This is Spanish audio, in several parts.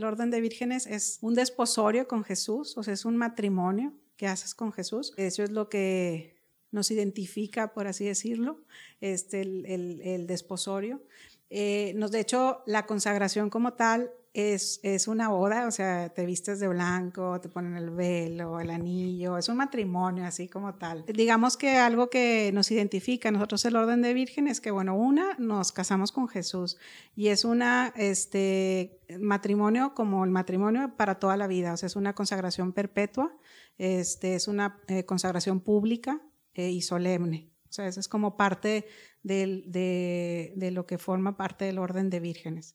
el orden de vírgenes es un desposorio con Jesús, o sea, es un matrimonio que haces con Jesús. Eso es lo que nos identifica, por así decirlo, este, el, desposorio. Eh, nos, de hecho, la consagración como tal es, es una boda, o sea, te vistes de blanco, te ponen el velo, el anillo, es un matrimonio así como tal. Digamos que algo que nos identifica, nosotros el orden de vírgenes, que bueno, una, nos casamos con Jesús y es una, este, matrimonio como el matrimonio para toda la vida, o sea, es una consagración perpetua, este, es una eh, consagración pública eh, y solemne. O sea, eso es como parte de, de lo que forma parte del orden de vírgenes.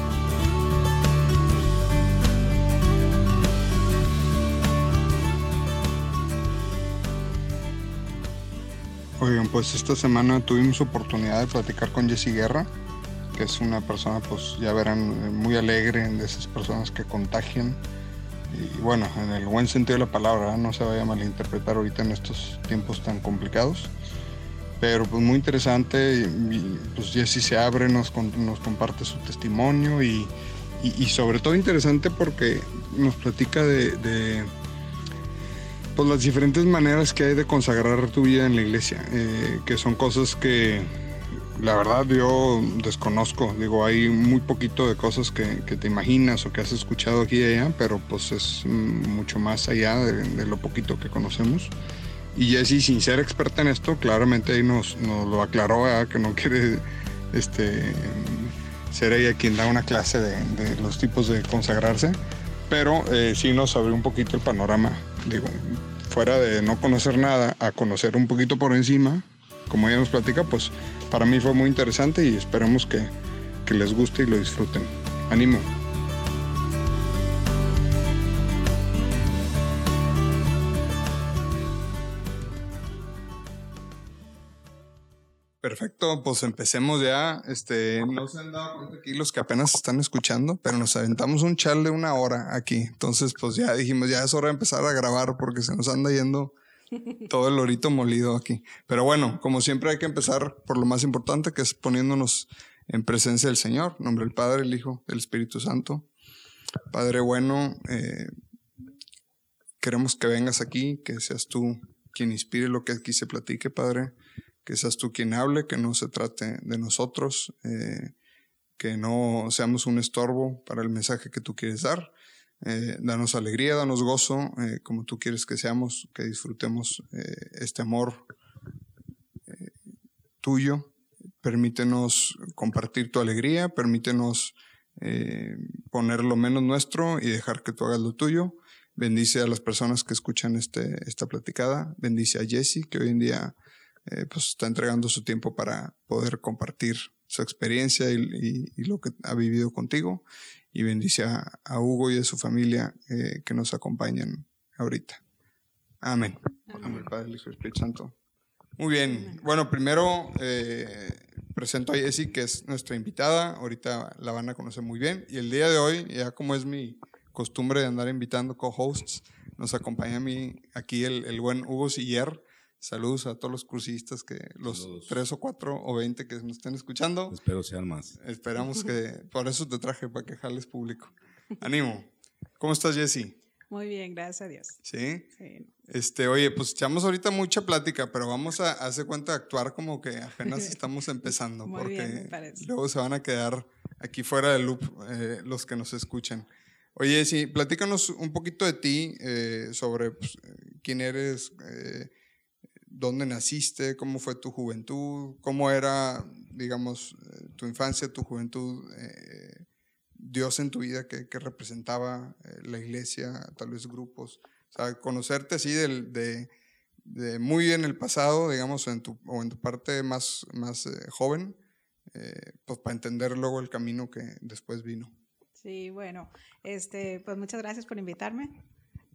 Oigan, pues esta semana tuvimos oportunidad de platicar con Jesse Guerra, que es una persona, pues ya verán, muy alegre, de esas personas que contagian. Y bueno, en el buen sentido de la palabra, no se vaya a malinterpretar ahorita en estos tiempos tan complicados. Pero pues muy interesante, pues Jesse se abre, nos, nos comparte su testimonio y, y, sobre todo interesante porque nos platica de pues las diferentes maneras que hay de consagrar tu vida en la iglesia, eh, que son cosas que la verdad yo desconozco. Digo, hay muy poquito de cosas que, te imaginas o que has escuchado aquí y allá, pero pues es mucho más allá de, lo poquito que conocemos. Y Jessie, sin ser experta en esto, claramente ahí nos, lo aclaró, que no quiere este, ser ella quien da una clase de, los tipos de consagrarse, pero eh, sí nos abrió un poquito el panorama digo, fuera de no conocer nada a conocer un poquito por encima, como ella nos platica, pues para mí fue muy interesante y esperamos que, que les guste y lo disfruten. Ánimo. Perfecto, pues empecemos ya. Este, no se han dado cuenta aquí los que apenas están escuchando, pero nos aventamos un chal de una hora aquí. Entonces, pues ya dijimos, ya es hora de empezar a grabar porque se nos anda yendo todo el orito molido aquí. Pero bueno, como siempre hay que empezar por lo más importante, que es poniéndonos en presencia del Señor, nombre del Padre, el Hijo, el Espíritu Santo. Padre bueno, eh, queremos que vengas aquí, que seas tú quien inspire lo que aquí se platique, Padre que seas tú quien hable, que no se trate de nosotros, eh, que no seamos un estorbo para el mensaje que tú quieres dar. Eh, danos alegría, danos gozo, eh, como tú quieres que seamos, que disfrutemos este amor tuyo. Permítenos compartir tu alegría, permítenos poner lo menos nuestro y dejar que tú hagas lo tuyo. Bendice a las personas que escuchan este, esta platicada. Bendice a Jesse, que hoy en día eh, pues está entregando su tiempo para poder compartir su experiencia y, lo que ha vivido contigo. Y bendice a, Hugo y a su familia eh, que nos acompañan ahorita. Amén. Amén. Padre, Hijo Espíritu Santo. Muy bien. Bueno, primero eh, presento a Jessie, que es nuestra invitada. Ahorita la van a conocer muy bien. Y el día de hoy, ya como es mi costumbre de andar invitando co-hosts, nos acompaña a mí aquí el, el buen Hugo Siller Saludos a todos los cursistas, que los tres o cuatro o veinte que nos estén escuchando. Espero sean más. Esperamos que, por eso te traje, para que jales público. Ánimo. ¿Cómo estás, Jessy? Muy bien, gracias a Dios. ¿Sí? Sí. Este, oye, pues echamos ahorita mucha plática, pero vamos a hacer cuenta de actuar como que apenas estamos empezando, porque luego se van a quedar aquí fuera del loop eh, los que nos escuchan. Oye, sí, platícanos un poquito de ti, eh, sobre pues, quién eres, eh, dónde naciste, cómo fue tu juventud, cómo era, digamos, eh, tu infancia, tu juventud, eh, Dios en tu vida, qué, representaba eh, la iglesia, tal vez grupos. O sea, conocerte así de, muy en el pasado, digamos, en tu, o en tu parte más, más joven, pues para entender luego el camino que después vino. Sí, bueno, este, pues muchas gracias por invitarme.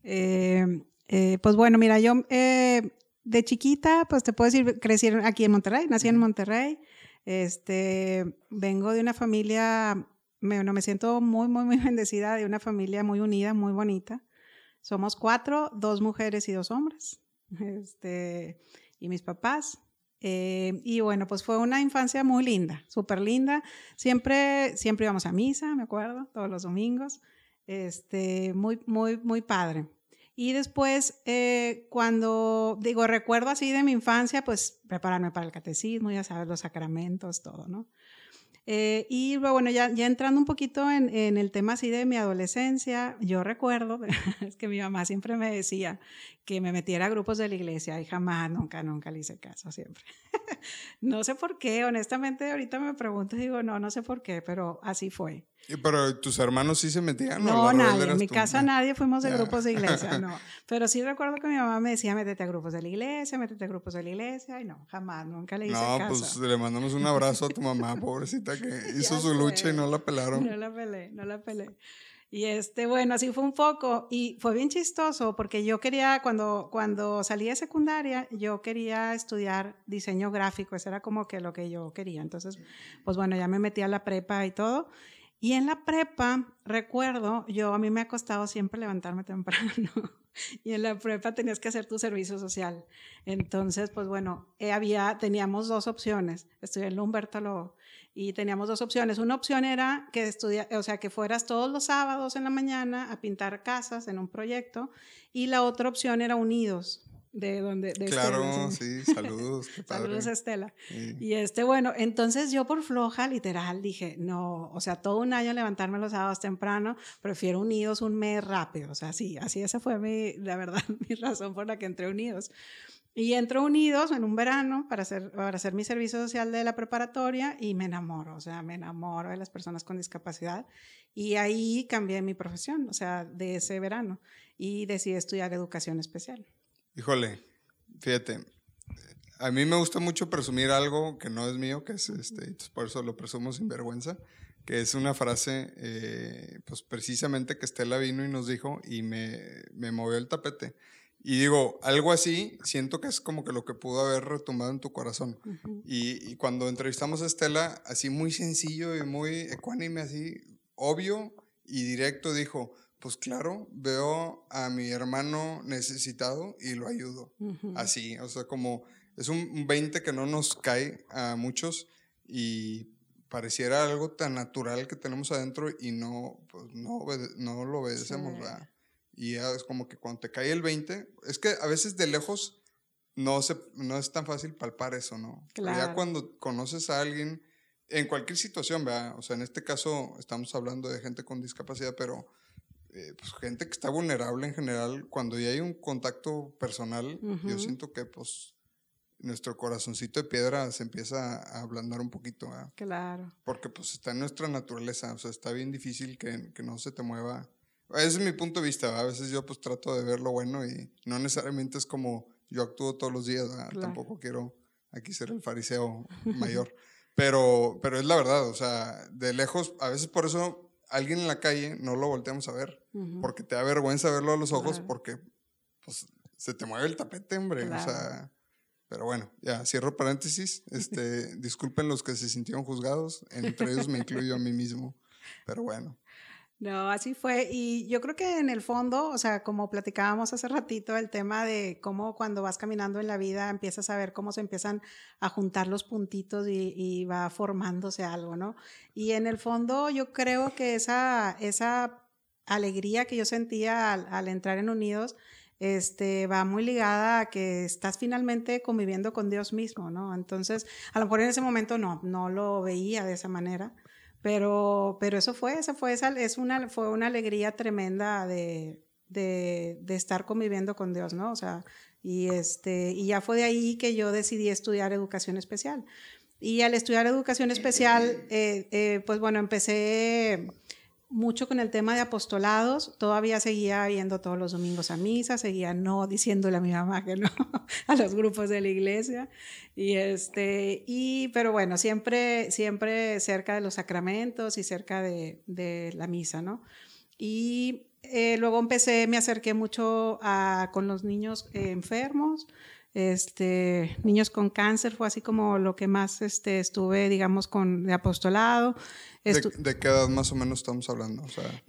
Pues bueno, mira, yo eh, de chiquita, pues te puedo decir, crecí aquí en Monterrey, nací en Monterrey. Este, vengo de una familia, me, no, me siento muy, muy, muy bendecida, de una familia muy unida, muy bonita. Somos cuatro, dos mujeres y dos hombres. Este, y mis papás. Eh, y bueno, pues fue una infancia muy linda, súper linda. Siempre, siempre íbamos a misa, me acuerdo, todos los domingos. Este, muy, muy, muy padre. Y después, eh, cuando digo, recuerdo así de mi infancia, pues prepararme para el catecismo, ya sabes, los sacramentos, todo, ¿no? Eh, y bueno, ya, ya entrando un poquito en, en, el tema así de mi adolescencia, yo recuerdo, es que mi mamá siempre me decía que me metiera a grupos de la iglesia y jamás, nunca, nunca le hice caso, siempre. no sé por qué, honestamente ahorita me pregunto y digo, no, no sé por qué, pero así fue. Pero tus hermanos sí se metían. No, nadie. En mi casa nadie fuimos de grupos de iglesia, no. Pero sí recuerdo que mi mamá me decía, métete a grupos de la iglesia, métete a grupos de la iglesia. Y no, jamás, nunca le hice no, caso. No, pues le mandamos un abrazo a tu mamá, pobrecita, que hizo su lucha y no la pelaron. No la pelé, no la pelé. Y este, bueno, así fue un poco. Y fue bien chistoso porque yo quería, cuando, cuando salí de secundaria, yo quería estudiar diseño gráfico. Eso era como que lo que yo quería. Entonces, pues bueno, ya me metí a la prepa y todo. Y en la prepa, recuerdo, yo a mí me ha costado siempre levantarme temprano. y en la prepa tenías que hacer tu servicio social. Entonces, pues bueno, eh, había, teníamos dos opciones. Estudié en Humberto Lobo y teníamos dos opciones. Una opción era que estudia, o sea, que fueras todos los sábados en la mañana a pintar casas en un proyecto y la otra opción era Unidos de donde de claro sí saludos saludos Estela. Y este bueno entonces yo por floja literal dije no o sea todo un año levantarme los sábados temprano prefiero unidos un mes rápido o sea sí así esa fue mi la verdad mi razón por la que entré unidos y entro unidos en un verano para hacer, para hacer mi servicio social de la preparatoria y me enamoro, o sea, me enamoro de las personas con discapacidad. Y ahí cambié mi profesión, o sea, de ese verano, y decidí estudiar educación especial. Híjole, fíjate, a mí me gusta mucho presumir algo que no es mío, que es este, por eso lo presumo sin vergüenza, que es una frase, eh, pues precisamente que Estela vino y nos dijo y me, me movió el tapete. Y digo, algo así, siento que es como que lo que pudo haber retumbado en tu corazón. y, y, cuando entrevistamos a Estela, así muy sencillo y muy ecuánime, así obvio y directo, dijo, pues claro, veo a mi hermano necesitado y lo ayudo. Así, o sea, como es un 20 que no nos cae a muchos y pareciera algo tan natural que tenemos adentro y no, pues no, no lo obedecemos. Y es como que cuando te cae el 20, es que a veces de lejos no, se, no es tan fácil palpar eso, ¿no? Claro. ya cuando conoces a alguien, en cualquier situación, ¿verdad? O sea, en este caso estamos hablando de gente con discapacidad, pero eh, pues, gente que está vulnerable en general, cuando ya hay un contacto personal, yo siento que pues nuestro corazoncito de piedra se empieza a ablandar un poquito. Claro. Porque pues está en nuestra naturaleza, o sea, está bien difícil que, que no se te mueva. Ese es mi punto de vista, a veces yo pues trato de ver lo bueno y no necesariamente es como yo actúo todos los días, tampoco quiero aquí ser el fariseo mayor. Pero, pero es la verdad, o sea, de lejos, a veces por eso alguien en la calle no lo volteamos a ver, porque te da vergüenza verlo a los ojos, porque pues, se te mueve el tapete, hombre. O sea, pero bueno, ya cierro paréntesis. Este, disculpen los que se sintieron juzgados, entre ellos me incluyo a mí mismo, pero bueno. No, así fue. Y yo creo que en el fondo, o sea, como platicábamos hace ratito, el tema de cómo cuando vas caminando en la vida empiezas a ver cómo se empiezan a juntar los puntitos y, va formándose algo, ¿no? Y en el fondo yo creo que esa, esa alegría que yo sentía al, entrar en Unidos, este, va muy ligada a que estás finalmente conviviendo con Dios mismo, ¿no? Entonces, a lo mejor en ese momento no, no lo veía de esa manera, pero, pero eso fue, esa fue, esa, es una, fue una alegría tremenda de, de, de, estar conviviendo con Dios, ¿no? O sea, y, este, y ya fue de ahí que yo decidí estudiar educación especial. Y al estudiar educación especial, eh, eh, pues bueno, empecé mucho con el tema de apostolados, todavía seguía yendo todos los domingos a misa, seguía no diciéndole a mi mamá no a los grupos de la iglesia. Y este y pero bueno, siempre siempre cerca de los sacramentos y cerca de, de la misa, ¿no? Y eh, luego empecé, me acerqué mucho a, con los niños eh, enfermos, este, niños con cáncer, fue así como lo que más este, estuve, digamos, con de apostolado. ¿De, qué edad más o menos estamos hablando?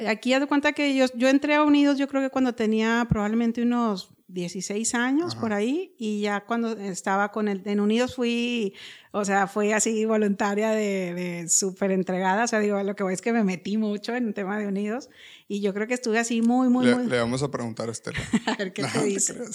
Aquí haz de cuenta que yo, yo entré a Unidos, yo creo que cuando tenía probablemente unos 16 años por ahí y ya cuando estaba con el, en Unidos fui, o sea, fui así voluntaria de, de súper entregada, o sea, digo, lo que voy es que me metí mucho en el tema de Unidos y yo creo que estuve así muy, muy, le, muy... Le vamos a preguntar a Estela. a ver qué te dice.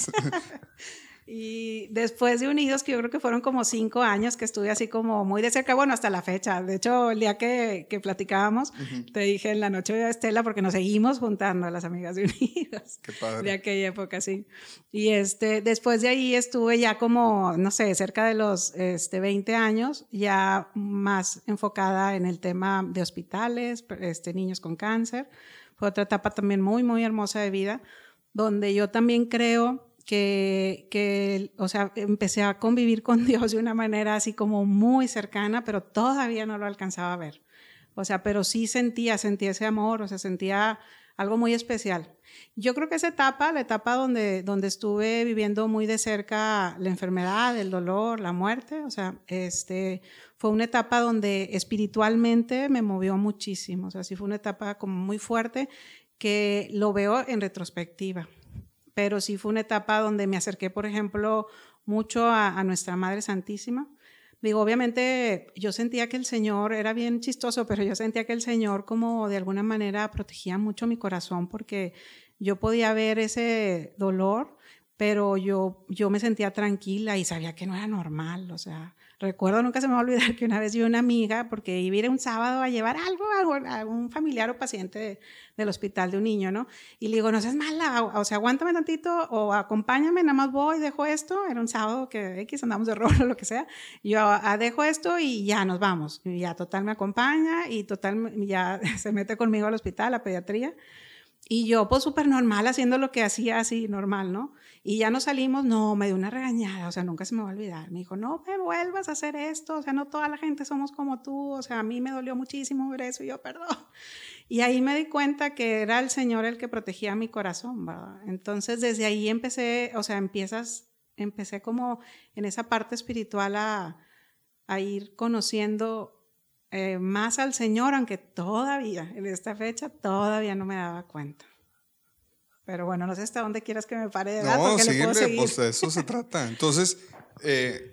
Y después de Unidos, que yo creo que fueron como cinco años que estuve así como muy de cerca, bueno, hasta la fecha. De hecho, el día que, que platicábamos, te dije en la noche de Estela, porque nos seguimos juntando a las amigas de Unidos. Qué padre. De aquella época, sí. Y este, después de ahí estuve ya como, no sé, cerca de los este, 20 años, ya más enfocada en el tema de hospitales, este, niños con cáncer. Fue otra etapa también muy, muy hermosa de vida, donde yo también creo que, o sea, empecé a convivir con Dios de una manera así como muy cercana, pero todavía no lo alcanzaba a ver. O sea, pero sí sentía, sentía ese amor, o sea, sentía algo muy especial. Yo creo que esa etapa, la etapa donde, donde estuve viviendo muy de cerca la enfermedad, el dolor, la muerte, o sea, este, fue una etapa donde espiritualmente me movió muchísimo, o sea, sí fue una etapa como muy fuerte que lo veo en retrospectiva pero sí fue una etapa donde me acerqué, por ejemplo, mucho a, nuestra Madre Santísima. Digo, obviamente yo sentía que el Señor era bien chistoso, pero yo sentía que el Señor como de alguna manera protegía mucho mi corazón porque yo podía ver ese dolor, pero yo, yo me sentía tranquila y sabía que no era normal, o sea, Recuerdo, nunca se me va a olvidar que una vez vi una amiga, porque iba a un sábado a llevar algo a, un familiar o paciente del hospital de un niño, ¿no? Y le digo, no seas mala, o, sea, aguántame tantito o acompáñame, nada más voy, dejo esto. Era un sábado que X andamos de rol o lo que sea. Yo ah, dejo esto y ya nos vamos. Y ya total me acompaña y total ya se mete conmigo al hospital, a pediatría. Y yo, pues súper normal, haciendo lo que hacía así, normal, ¿no? Y ya nos salimos, no, me dio una regañada, o sea, nunca se me va a olvidar. Me dijo, no me vuelvas a hacer esto, o sea, no toda la gente somos como tú, o sea, a mí me dolió muchísimo ver eso y yo, perdón. Y ahí me di cuenta que era el Señor el que protegía mi corazón, ¿verdad? Entonces, desde ahí empecé, o sea, empiezas, empecé como en esa parte espiritual a, a ir conociendo eh, más al Señor, aunque todavía, en esta fecha, todavía no me daba cuenta. Pero bueno, no sé hasta dónde quieras que me pare de edad, no, porque le puedo seguir. pues de eso se trata. Entonces, eh,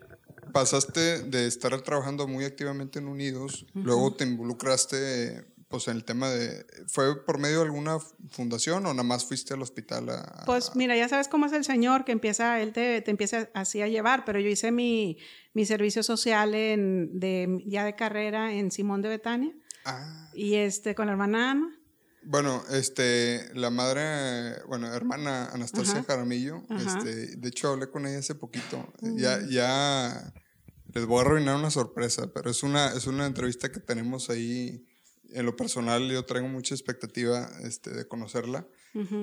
pasaste de estar trabajando muy activamente en Unidos, luego te involucraste pues en el tema de, ¿fue por medio de alguna fundación o nada más fuiste al hospital? A, pues mira, ya sabes cómo es el Señor, que empieza, Él te, te empieza así a llevar, pero yo hice mi, mi servicio social en, de, ya de carrera en Simón de Betania. Ah. Y este, con la hermana Ana. Bueno, este, la madre, bueno, hermana Anastasia Jaramillo, este, de hecho hablé con ella hace poquito. Ya, ya les voy a arruinar una sorpresa, pero es una, es una entrevista que tenemos ahí en lo personal yo traigo mucha expectativa este, de conocerla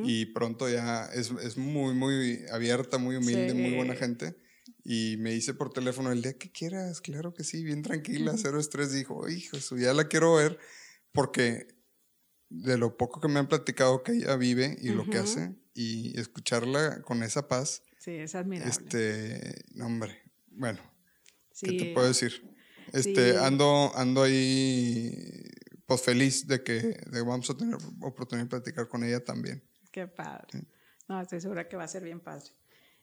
y pronto ya es, es, muy, muy abierta, muy humilde, muy buena gente. Y me dice por teléfono, el día que quieras, claro que sí, bien tranquila, cero estrés. Dijo, hijo, ya la quiero ver porque de lo poco que me han platicado que ella vive y lo que hace y escucharla con esa paz. Sí, es admirable. Este, no, hombre, bueno, ¿qué te puedo decir? Este, ando, ando ahí pues feliz de que vamos a tener oportunidad de platicar con ella también. Qué padre. No, estoy segura que va a ser bien padre.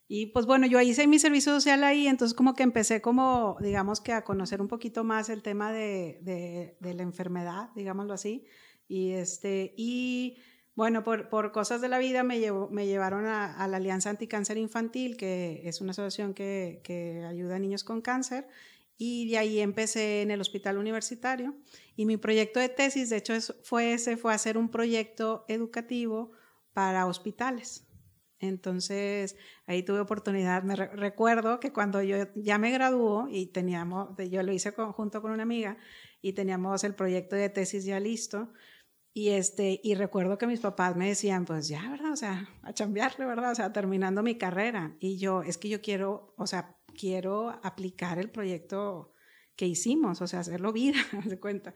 Y pues bueno, yo hice mi servicio social ahí, entonces como que empecé como, digamos que a conocer un poquito más el tema de, de, de la enfermedad, digámoslo así. Y, este, y bueno, por, por cosas de la vida me, llevó, me llevaron a, a, la Alianza Anticáncer Infantil, que es una asociación que, que ayuda a niños con cáncer. Y de ahí empecé en el hospital universitario. Y mi proyecto de tesis, de hecho, fue ese, fue hacer un proyecto educativo para hospitales. Entonces, ahí tuve oportunidad. Me recuerdo que cuando yo ya me graduó y teníamos, yo lo hice junto con una amiga y teníamos el proyecto de tesis ya listo. Y, este, y recuerdo que mis papás me decían, pues ya, ¿verdad? O sea, a chambearle, ¿verdad? O sea, terminando mi carrera. Y yo, es que yo quiero, o sea, quiero aplicar el proyecto que hicimos, o sea, hacerlo vida, de cuenta.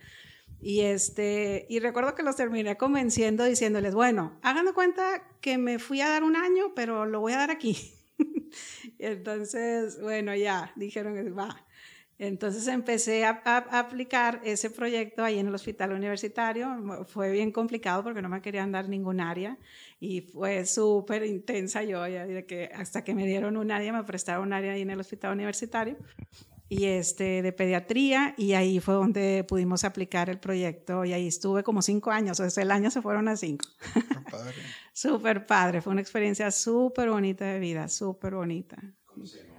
Y, este, y recuerdo que los terminé convenciendo diciéndoles, bueno, hagan de cuenta que me fui a dar un año, pero lo voy a dar aquí. entonces, bueno, ya, dijeron, va. Entonces empecé a, aplicar ese proyecto ahí en el hospital universitario. Fue bien complicado porque no me querían dar ningún área y fue súper intensa yo, que hasta que me dieron un área, me prestaron un área ahí en el hospital universitario y este, de pediatría y ahí fue donde pudimos aplicar el proyecto y ahí estuve como cinco años, o sea, el año se fueron a cinco. Padre. súper padre, fue una experiencia súper bonita de vida, súper bonita. ¿Cómo se proyecto?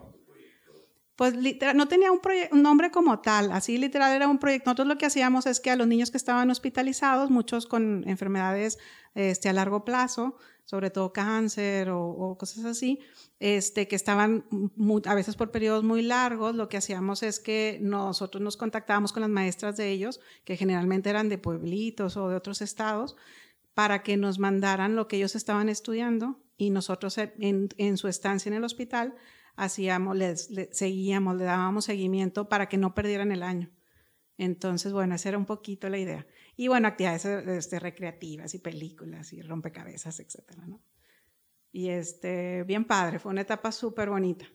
Pues literal, no tenía un, nombre como tal, así literal era un proyecto. Nosotros lo que hacíamos es que a los niños que estaban hospitalizados, muchos con enfermedades este, a largo plazo, sobre todo cáncer o, cosas así, este, que estaban a veces por periodos muy largos, lo que hacíamos es que nosotros nos contactábamos con las maestras de ellos, que generalmente eran de pueblitos o de otros estados, para que nos mandaran lo que ellos estaban estudiando y nosotros en, su estancia en el hospital hacíamos, les, seguíamos, le dábamos seguimiento para que no perdieran el año. Entonces, bueno, esa era un poquito la idea. Y bueno, actividades este, recreativas y películas y rompecabezas, etcétera, ¿no? Y este, bien padre, fue una etapa súper bonita.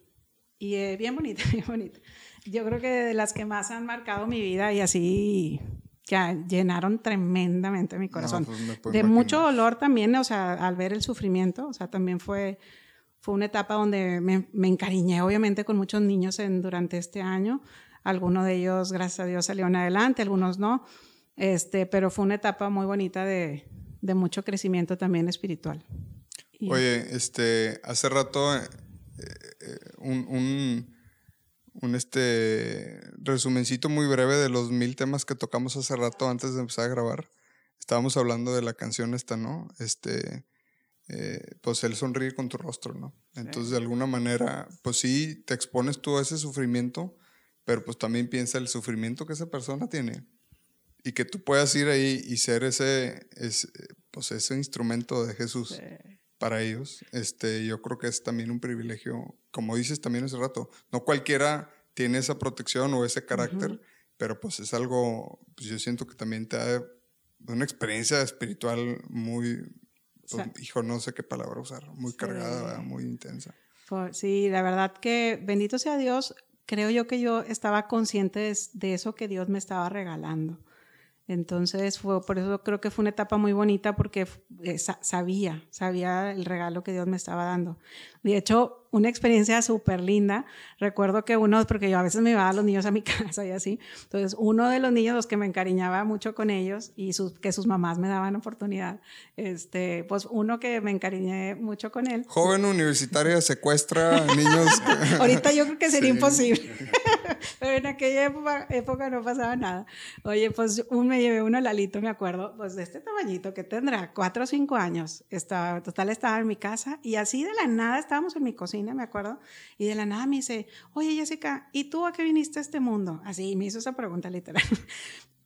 Y eh, bien bonita, bien bonita. Yo creo que de las que más han marcado mi vida y así que llenaron tremendamente mi corazón. Pues de mucho dolor también, o sea, al ver el sufrimiento, o sea, también fue, fue una etapa donde me, me encariñé obviamente con muchos niños en, durante este año. Algunos de ellos, gracias a Dios, salieron adelante, algunos no. Este, pero fue una etapa muy bonita de, de mucho crecimiento también espiritual. Oye, este, hace rato eh, eh, un, un, un, este resumencito muy breve de los mil temas que tocamos hace rato antes de empezar a grabar. Estábamos hablando de la canción esta, ¿no? Este, eh, pues él sonríe con tu rostro, ¿no? Entonces, de alguna manera, pues sí, te expones tú a ese sufrimiento, pero pues también piensa el sufrimiento que esa persona tiene y que tú puedas ir ahí y ser ese, ese pues ese instrumento de Jesús para ellos, este, yo creo que es también un privilegio, como dices también hace rato, no cualquiera tiene esa protección o ese carácter, pero pues es algo, pues yo siento que también te da una experiencia espiritual muy, pues, hijo, no sé qué palabra usar, muy cargada, muy intensa. Sí, la verdad que bendito sea Dios, creo yo que yo estaba consciente de eso que Dios me estaba regalando. Entonces, fue, por eso creo que fue una etapa muy bonita porque eh, sabía, sabía el regalo que Dios me estaba dando. De hecho, una experiencia súper linda. Recuerdo que uno, porque yo a veces me iba a los niños a mi casa y así, entonces uno de los niños, los que me encariñaba mucho con ellos y sus, que sus mamás me daban oportunidad, este, pues uno que me encariñé mucho con él. Joven universitaria secuestra niños. Ahorita yo creo que sería imposible. Pero en aquella época, no pasaba nada. Oye, pues un, me llevé uno Lalito, me acuerdo, pues de este tamañito que tendrá, cuatro o cinco años. Estaba, total, estaba en mi casa y así de la nada estábamos en mi cocina, me acuerdo, y de la nada me dice, oye Jessica, ¿y tú a qué viniste a este mundo? Así me hizo esa pregunta literal.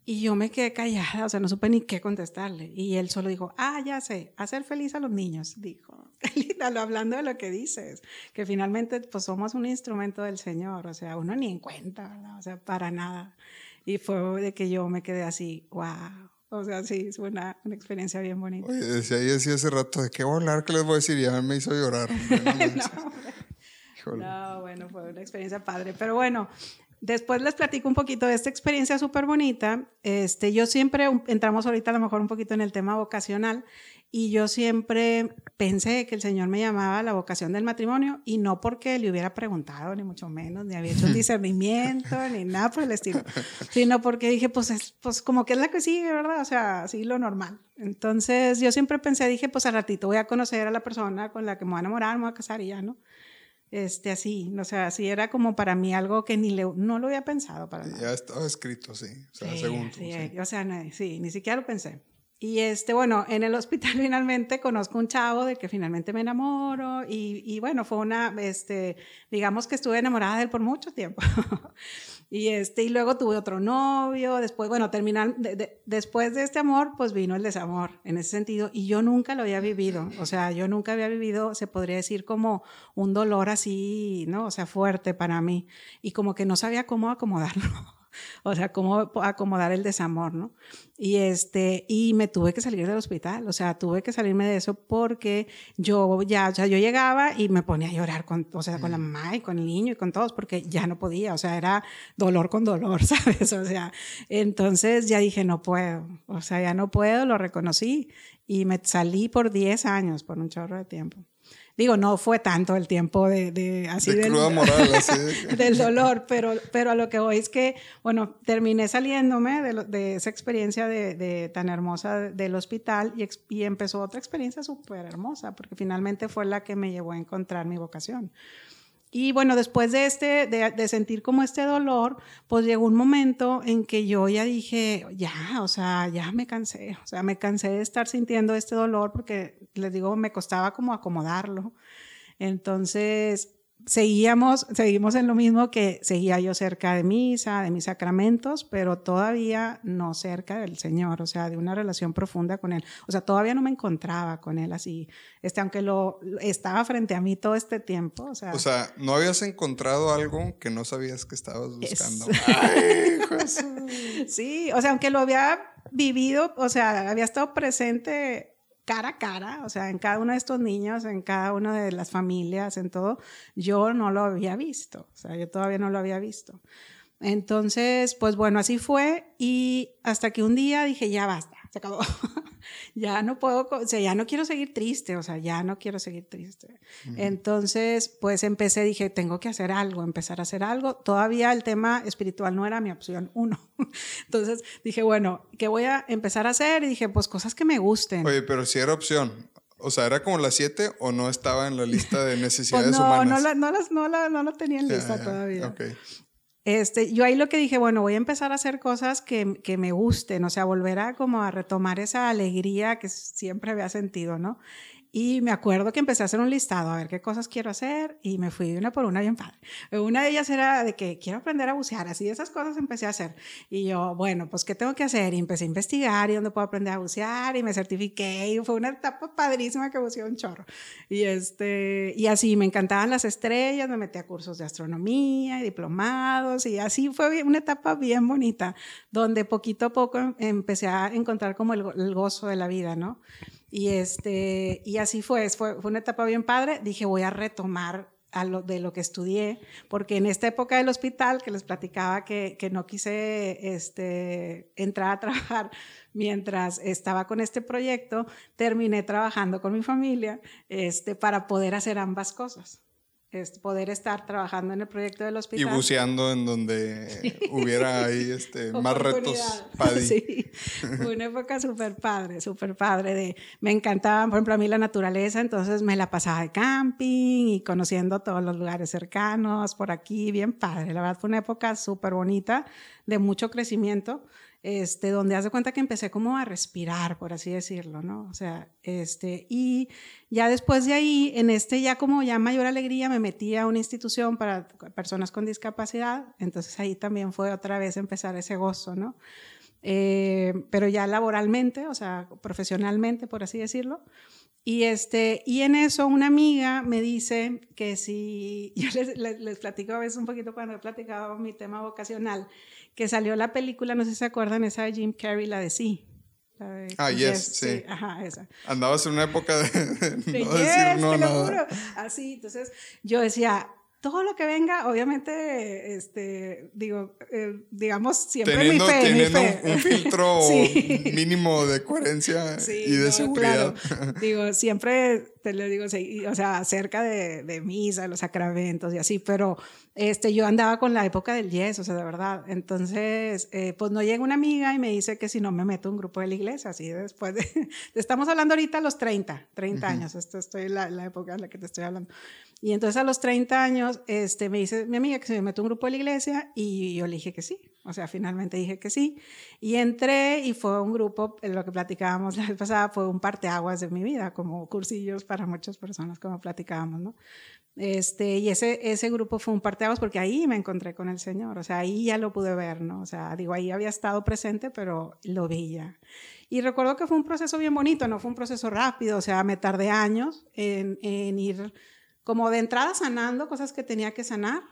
Y yo me quedé callada, o sea, no supe ni qué contestarle. Y él solo dijo, ah, ya sé, hacer feliz a los niños, dijo. hablando de lo que dices, que finalmente pues somos un instrumento del Señor, o sea, uno ni en cuenta, ¿verdad? O sea, para nada. Y fue de que yo me quedé así, wow. O sea, sí, fue una, una experiencia bien bonita. Oye, decía, decía hace rato, ¿de qué voy a hablar? ¿Qué les voy a decir? Ya me hizo llorar. no, no, bueno, fue una experiencia padre. Pero bueno, Después les platico un poquito de esta experiencia súper bonita. Este, yo siempre, entramos ahorita a lo mejor un poquito en el tema vocacional, y yo siempre pensé que el Señor me llamaba a la vocación del matrimonio, y no porque le hubiera preguntado, ni mucho menos, ni había hecho un discernimiento, ni nada por el estilo, sino porque dije, pues, es, pues como que es la que sigue, ¿verdad? O sea, así lo normal. Entonces yo siempre pensé, dije, pues al ratito voy a conocer a la persona con la que me voy a enamorar, me voy a casar y ya, ¿no? este, así, o sea, así era como para mí algo que ni le, no lo había pensado para Ya estaba escrito, sí, o sea, según sí, o sea, sí, ni siquiera lo pensé. Y este, bueno, en el hospital finalmente conozco un chavo de que finalmente me enamoro y, y bueno, fue una, este, digamos que estuve enamorada de él por mucho tiempo. Y, este, y luego tuve otro novio, después, bueno, terminar, después de este amor, pues vino el desamor en ese sentido, y yo nunca lo había vivido, o sea, yo nunca había vivido, se podría decir, como un dolor así, ¿no? O sea, fuerte para mí, y como que no sabía cómo acomodarlo. o sea, cómo acomodar el desamor, ¿no? Y, este, y me tuve que salir del hospital, o sea, tuve que salirme de eso porque yo ya, o sea, yo llegaba y me ponía a llorar con, o sea, con la mamá y con el niño y con todos porque ya no podía, o sea, era dolor con dolor, ¿sabes? O sea, entonces ya dije, no puedo, o sea, ya no puedo, lo reconocí y me salí por 10 años, por un chorro de tiempo. Digo, no fue tanto el tiempo de, de así de del, moral, así del dolor, pero, pero a lo que voy es que, bueno, terminé saliéndome de, de esa experiencia de, de, tan hermosa del hospital y, y empezó otra experiencia súper hermosa, porque finalmente fue la que me llevó a encontrar mi vocación. Y bueno, después de, este, de, de, sentir como este dolor, pues llegó un momento en que yo ya dije, ya, o sea, ya me cansé, o sea, me cansé de estar sintiendo este dolor porque, les digo, me costaba como acomodarlo. Entonces, seguíamos, seguimos en lo mismo que seguía yo cerca de misa, de mis sacramentos, pero todavía no cerca del Señor, o sea, de una relación profunda con Él. O sea, todavía no me encontraba con Él así, este, aunque lo estaba frente a mí todo este tiempo. O sea, o sea no habías encontrado algo que no sabías que estabas buscando. Ay, sí, o sea, aunque lo había vivido, o sea, había estado presente cara a cara, o sea, en cada uno de estos niños, en cada una de las familias, en todo, yo no lo había visto, o sea, yo todavía no lo había visto. Entonces, pues bueno, así fue y hasta que un día dije, ya basta, se acabó. ya no puedo, o sea, ya no quiero seguir triste, o sea, ya no quiero seguir triste. Entonces, pues empecé, dije, tengo que hacer algo, empezar a hacer algo. Todavía el tema espiritual no era mi opción uno. Entonces dije, bueno, ¿qué voy a empezar a hacer? Y dije, pues cosas que me gusten. Oye, pero si era opción. O sea, ¿era como las siete o no estaba en la lista de necesidades pues no, humanas? No, no, las, no, la, no lo tenía en lista todavía. Okay. Este, yo ahí lo que dije, bueno, voy a empezar a hacer cosas que, que, me gusten, o sea, volver a como a retomar esa alegría que siempre había sentido, ¿no? Y me acuerdo que empecé a hacer un listado, a ver qué cosas quiero hacer, y me fui una por una bien padre. Una de ellas era de que quiero aprender a bucear, así esas cosas empecé a hacer. Y yo, bueno, pues, ¿qué tengo que hacer? Y empecé a investigar y dónde puedo aprender a bucear, y me certifiqué, y fue una etapa padrísima que buceé un chorro. Y, este, y así, me encantaban las estrellas, me metí a cursos de astronomía y diplomados, y así fue una etapa bien bonita, donde poquito a poco em, empecé a encontrar como el gozo de la vida, ¿no? Y, este, y así fue, fue, fue una etapa bien padre. Dije, voy a retomar de lo que estudié, porque en esta época del hospital, que les platicaba que, que no quise este, entrar a trabajar mientras estaba con este proyecto, terminé trabajando con mi familia este, para poder hacer ambas cosas es poder estar trabajando en el proyecto del hospital. Y buceando en donde hubiera ahí este, más retos. Paddy. Sí, una época súper padre, súper padre. De, me encantaba, por ejemplo, a mí la naturaleza, entonces me la pasaba de camping y conociendo todos los lugares cercanos por aquí, bien padre. La verdad fue una época súper bonita, de mucho crecimiento este, donde hace cuenta que empecé como a respirar, por así decirlo, ¿no? O sea, este, y ya después de ahí, en este ya como ya mayor alegría, me metí a una institución para personas con discapacidad, entonces ahí también fue otra vez empezar ese gozo, ¿no? Eh, pero ya laboralmente, o sea, profesionalmente, por así decirlo. Y, este, y en eso una amiga me dice que si, yo les, les, les platico a veces un poquito cuando he platicado mi tema vocacional, que salió la película, no sé si se acuerdan, esa de Jim Carrey, la de Sí. ah, yes, sí. Ajá, esa. Andabas en una época de, no decir no nada. Así, entonces yo decía, todo lo que venga, obviamente, este, digo, eh, digamos, siempre teniendo, mi fe, teniendo mi fe. Un, un, filtro sí. mínimo de coherencia sí, y de no, seguridad. Claro. Digo, siempre te lo digo, o sea, cerca de, de misa, los sacramentos y así, pero este, yo andaba con la época del yes, o sea, de verdad. Entonces, eh, pues no llega una amiga y me dice que si no me meto un grupo de la iglesia, así después de, estamos hablando ahorita a los 30, 30 uh -huh. años, esto estoy la, la época en la que te estoy hablando. Y entonces a los 30 años este, me dice mi amiga que se me mete un grupo de la iglesia y yo le dije que sí. O sea, finalmente dije que sí. Y entré y fue un grupo, lo que platicábamos la vez pasada, fue un parteaguas de mi vida, como cursillos para muchas personas, como platicábamos, ¿no? Este, y ese, ese grupo fue un parteaguas porque ahí me encontré con el Señor, o sea, ahí ya lo pude ver, ¿no? O sea, digo, ahí había estado presente, pero lo vi ya. Y recuerdo que fue un proceso bien bonito, no fue un proceso rápido, o sea, me tardé años en, en ir como de entrada sanando cosas que tenía que sanar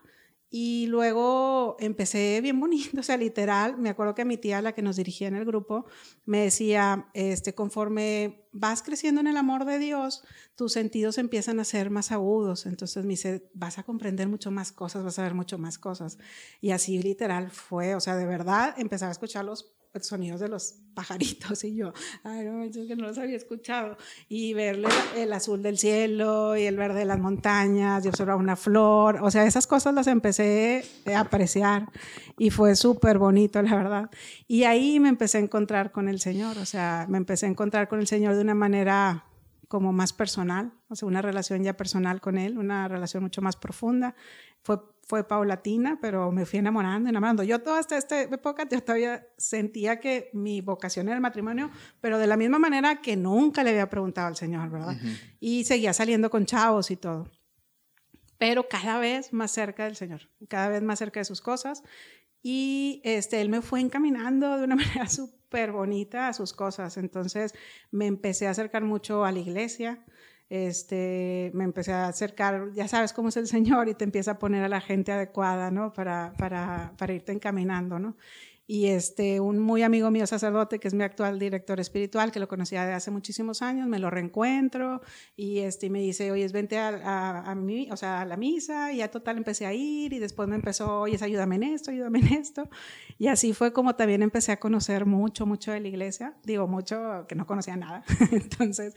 Y luego empecé bien bonito, o sea, literal, me acuerdo que mi tía, la que nos dirigía en el grupo, me decía, este, conforme vas creciendo en el amor de Dios, tus sentidos empiezan a ser más agudos, entonces me dice, vas a comprender mucho más cosas, vas a ver mucho más cosas. Y así literal fue, o sea, de verdad empezaba a escuchar los sonidos de los pajaritos y yo, ay, no, que no los había escuchado. Y verle el azul del cielo y el verde de las montañas y observar una flor, o sea, esas cosas las empecé a apreciar y fue súper bonito, la verdad. Y ahí me empecé a encontrar con el Señor, o sea, me empecé a encontrar con el Señor de una manera como más personal, o sea, una relación ya personal con Él, una relación mucho más profunda. Fue fue paulatina, pero me fui enamorando, enamorando. Yo toda esta, esta época yo todavía sentía que mi vocación era el matrimonio, pero de la misma manera que nunca le había preguntado al Señor, ¿verdad? Y seguía saliendo con chavos y todo. Pero cada vez más cerca del Señor, cada vez más cerca de sus cosas. Y este, él me fue encaminando de una manera súper bonita a sus cosas. Entonces me empecé a acercar mucho a la iglesia este, me empecé a acercar, ya sabes cómo es el Señor y te empieza a poner a la gente adecuada, ¿no? Para, para, para irte encaminando, ¿no? Y este, un muy amigo mío sacerdote, que es mi actual director espiritual, que lo conocía de hace muchísimos años, me lo reencuentro y este, me dice, oye, vente a, a, a, mí, o sea, a la misa y ya total empecé a ir y después me empezó, oye, ayúdame en esto, ayúdame en esto. Y así fue como también empecé a conocer mucho, mucho de la iglesia, digo mucho que no conocía nada. Entonces,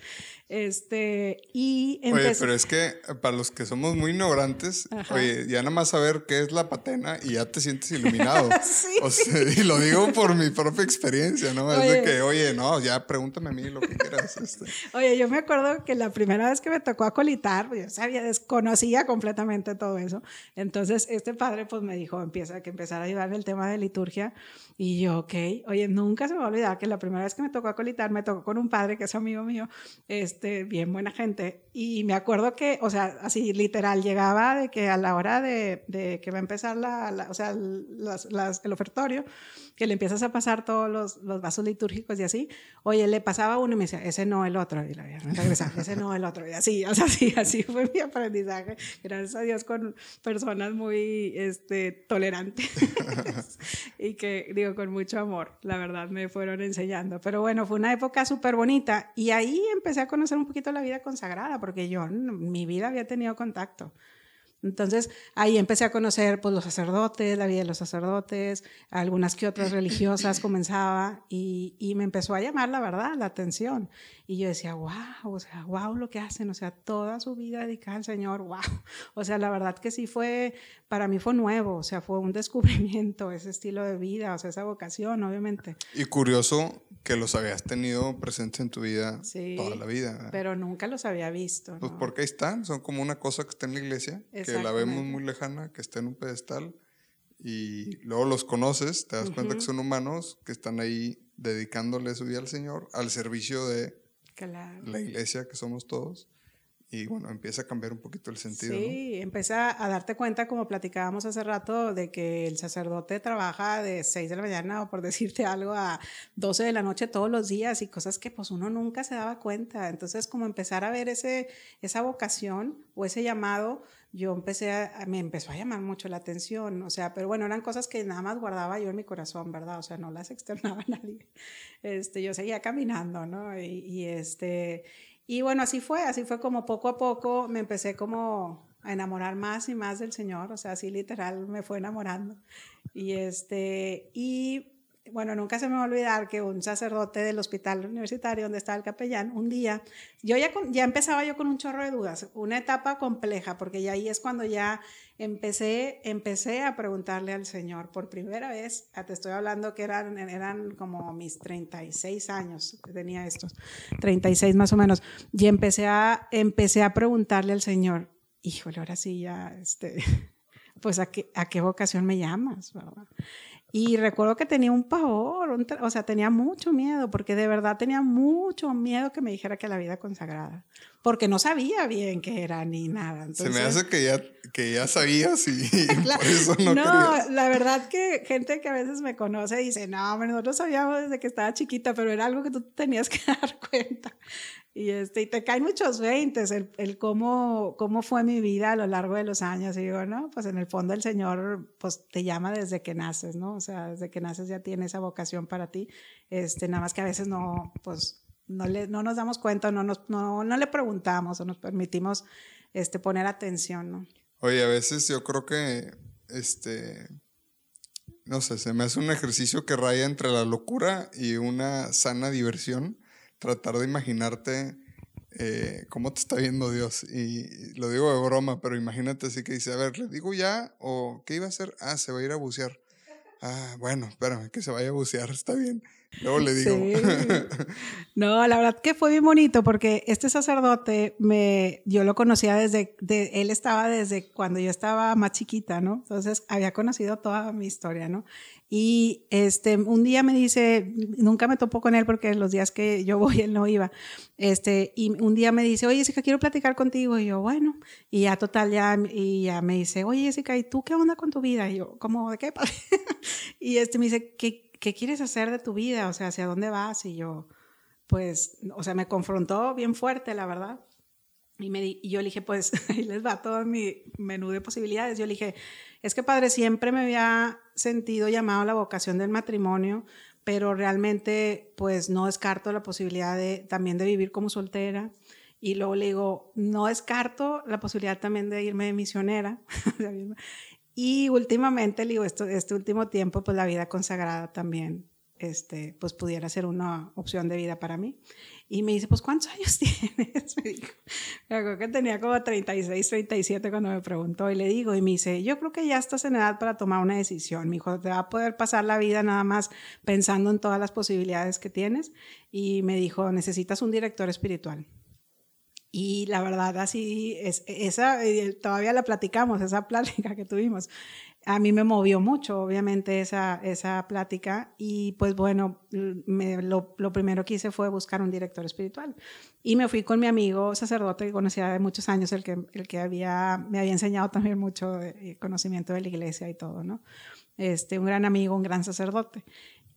este, y Oye, pero es que para los que somos muy ignorantes, oye, ya nada más saber qué es la patena y ya te sientes iluminado. sí. O sea, y lo digo por mi propia experiencia, ¿no? es de que, oye, no, ya pregúntame a mí lo que quieras. Este. Oye, yo me acuerdo que la primera vez que me tocó acolitar, yo sabía, desconocía completamente todo eso. Entonces, este padre pues me dijo, empieza, que empezar a en el tema de liturgia. Y yo, ok, oye, nunca se me va a olvidar que la primera vez que me tocó acolitar, me tocó con un padre que es amigo mío, este, bien buena gente. Y me acuerdo que, o sea, así literal, llegaba de que a la hora de, de que va a empezar la, o sea, las, las, el ofertorio, que le empiezas a pasar todos los, los, vasos litúrgicos y así, oye, le pasaba uno y me decía, ese no, el otro, y la regresaba, ese no, el otro, y así, o sea, así, así fue mi aprendizaje, gracias a Dios con personas muy este, tolerantes y que, digo, con mucho amor, la verdad, me fueron enseñando, pero bueno, fue una época súper bonita y ahí empecé a conocer un poquito la vida consagrada, porque yo mi vida había tenido contacto. Entonces ahí empecé a conocer pues, los sacerdotes, la vida de los sacerdotes, algunas que otras religiosas comenzaba y, y, me empezó a llamar la verdad, la atención. Y yo decía, wow, o sea, wow lo que hacen, o sea, toda su vida dedicada al Señor, wow. O sea, la verdad que sí fue, para mí fue nuevo, o sea, fue un descubrimiento, ese estilo de vida, o sea, esa vocación, obviamente. Y curioso que los habías tenido presentes en tu vida toda la vida. Pero nunca los había visto. Pues porque ahí están, son como una cosa que está en la iglesia, que la vemos muy lejana, que está en un pedestal, y luego los conoces, te das cuenta que son humanos que están ahí dedicándole su vida al Señor, al servicio de la iglesia que somos todos. Y bueno, empieza a cambiar un poquito el sentido. Sí, empieza a darte cuenta, como platicábamos hace rato, de que el sacerdote trabaja de 6 de la mañana o por decirte algo a 12 de la noche todos los días y cosas que pues uno nunca se daba cuenta. Entonces, como empezar a ver ese, esa vocación o ese llamado, yo empecé a, me empezó a llamar mucho la atención, o sea, pero bueno, eran cosas que nada más guardaba yo en mi corazón, ¿verdad? O sea, no las externaba a nadie. Este, yo seguía caminando, ¿no? Y, y este, y bueno, así fue, así fue como poco a poco me empecé como a enamorar más y más del Señor, o sea, así literal me fue enamorando. Y este, y bueno, nunca se me va a olvidar que un sacerdote del hospital universitario donde estaba el capellán, un día, yo ya, ya empezaba yo con un chorro de dudas, una etapa compleja, porque ya ahí es cuando ya empecé, empecé a preguntarle al Señor por primera vez, te estoy hablando que eran, eran como mis 36 años, tenía estos, 36 más o menos, y empecé a, empecé a preguntarle al Señor, híjole, ahora sí ya, este, pues a qué, a qué vocación me llamas. Y recuerdo que tenía un pavor, o sea, tenía mucho miedo, porque de verdad tenía mucho miedo que me dijera que la vida consagrada, porque no sabía bien qué era ni nada. Se me hace que ya, que ya sabías y, por eso no No, la verdad que gente que a veces me conoce dice, no, nosotros sabíamos desde que estaba chiquita, pero era algo que tú tenías que dar cuenta. Y, este, y te caen muchos veintes, el, el, cómo, cómo fue mi vida a lo largo de los años. Y digo, no, pues en el fondo el Señor pues te llama desde que naces, ¿no? O sea, desde que naces ya tiene esa vocación para ti. Este, nada más que a veces no, pues no, le, no nos damos cuenta, no, nos, no, no le preguntamos o nos permitimos este, poner atención, ¿no? Oye, a veces yo creo que, este, no sé, se me hace un ejercicio que raya entre la locura y una sana diversión, tratar de imaginarte eh, cómo te está viendo Dios. Y lo digo de broma, pero imagínate así que dice, a ver, ¿le digo ya o qué iba a hacer? Ah, se va a ir a bucear. Ah, bueno, espérame, que se vaya a bucear, está bien. Luego le digo. No, la verdad que fue bien bonito porque este sacerdote, me, yo lo conocía desde, de, él estaba desde cuando yo estaba más chiquita, ¿no? Entonces había conocido toda mi historia, ¿no? Y este, un día me dice, nunca me topo con él porque los días que yo voy él no iba. Este, y un día me dice, oye Jessica, quiero platicar contigo. Y yo, bueno, y ya total, ya, y ya me dice, oye Jessica, ¿y tú qué onda con tu vida? Y yo, ¿cómo de qué? y este me dice, ¿qué, ¿qué quieres hacer de tu vida? O sea, ¿hacia dónde vas? Y yo, pues, o sea, me confrontó bien fuerte, la verdad. Y, me y yo le dije, pues, ahí les va todo mi menú de posibilidades. Yo le dije, es que padre, siempre me había sentido llamado a la vocación del matrimonio, pero realmente, pues, no descarto la posibilidad de también de vivir como soltera. Y luego le digo, no descarto la posibilidad también de irme de misionera. Y últimamente, digo, esto, este último tiempo, pues la vida consagrada también, este, pues pudiera ser una opción de vida para mí. Y me dice, pues, ¿cuántos años tienes? Me dijo, creo que tenía como 36, 37 cuando me preguntó y le digo, y me dice, yo creo que ya estás en edad para tomar una decisión. Me dijo, te va a poder pasar la vida nada más pensando en todas las posibilidades que tienes. Y me dijo, necesitas un director espiritual. Y la verdad, así, es, esa, todavía la platicamos, esa plática que tuvimos. A mí me movió mucho, obviamente, esa, esa plática. Y pues bueno, lo, lo, primero que hice fue buscar un director espiritual. Y me fui con mi amigo sacerdote que conocía de muchos años, el que, el que había, me había enseñado también mucho de, conocimiento de la iglesia y todo, ¿no? Este, un gran amigo, un gran sacerdote.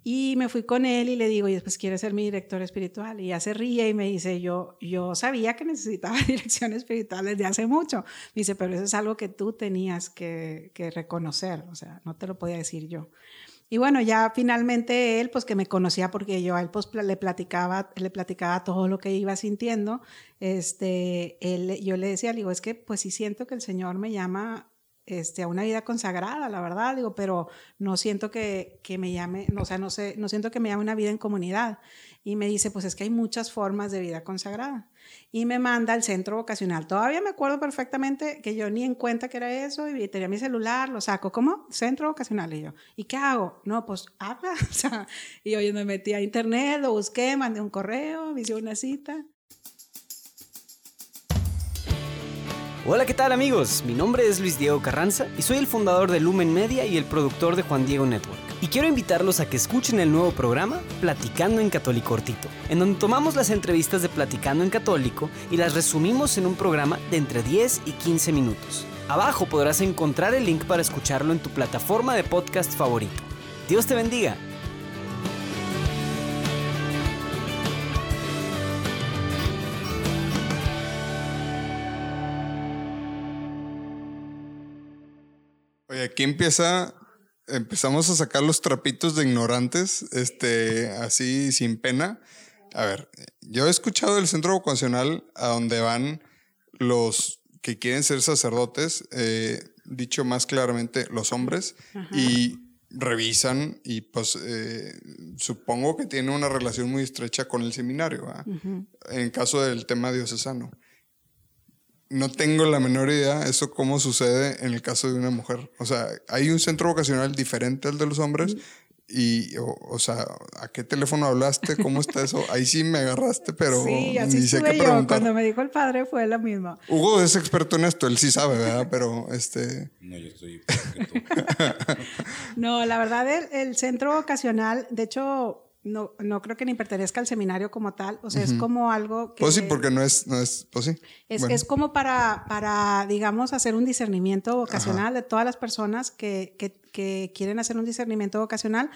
Y me fui con él y le digo, y después quiere ser mi director espiritual. Y ya se ríe y me dice, yo, yo sabía que necesitaba dirección espiritual desde hace mucho. Me dice, pero eso es algo que tú tenías que, que reconocer, o sea, no te lo podía decir yo. Y bueno, ya finalmente él, pues que me conocía porque yo a él pues le platicaba, le platicaba todo lo que iba sintiendo, este, él, yo le decía, le digo, es que pues sí siento que el Señor me llama este, a una vida consagrada, la verdad, digo, pero no siento que, que me llame, o sea, no, sé, no siento que me llame una vida en comunidad. Y me dice, pues es que hay muchas formas de vida consagrada. Y me manda al centro vocacional. Todavía me acuerdo perfectamente que yo ni en cuenta que era eso y tenía mi celular, lo saco, ¿cómo? Centro vocacional. Y yo, ¿y qué hago? No, pues habla. Y yo me metí a internet, lo busqué, mandé un correo, me hice una cita. Hola, ¿qué tal amigos? Mi nombre es Luis Diego Carranza y soy el fundador de Lumen Media y el productor de Juan Diego Network. Y quiero invitarlos a que escuchen el nuevo programa Platicando en Católico Cortito, en donde tomamos las entrevistas de Platicando en Católico y las resumimos en un programa de entre 10 y 15 minutos. Abajo podrás encontrar el link para escucharlo en tu plataforma de podcast favorito. Dios te bendiga aquí empieza, empezamos a sacar los trapitos de ignorantes, este, así sin pena. A ver, yo he escuchado el centro vocacional a donde van los que quieren ser sacerdotes, eh, dicho más claramente, los hombres, y revisan y pues eh, supongo que tiene una relación muy estrecha con el seminario, en caso del tema diocesano no tengo la menor idea eso cómo sucede en el caso de una mujer. O sea, hay un centro vocacional diferente al de los hombres. Y, o, sea, ¿a qué teléfono hablaste? ¿Cómo está eso? Ahí sí me agarraste, pero sí, así ni sé qué yo. Cuando me dijo el padre fue lo mismo. Hugo es experto en esto, él sí sabe, ¿verdad? Pero este... No, yo estoy... no, la verdad, el centro vocacional, de hecho, no, no creo que ni pertenezca al seminario como tal, o sea, es como algo que... Pues sí, porque no es, no es, pues sí. Es, es como para, para, digamos, hacer un discernimiento vocacional de todas las personas que, que, que, quieren hacer un discernimiento vocacional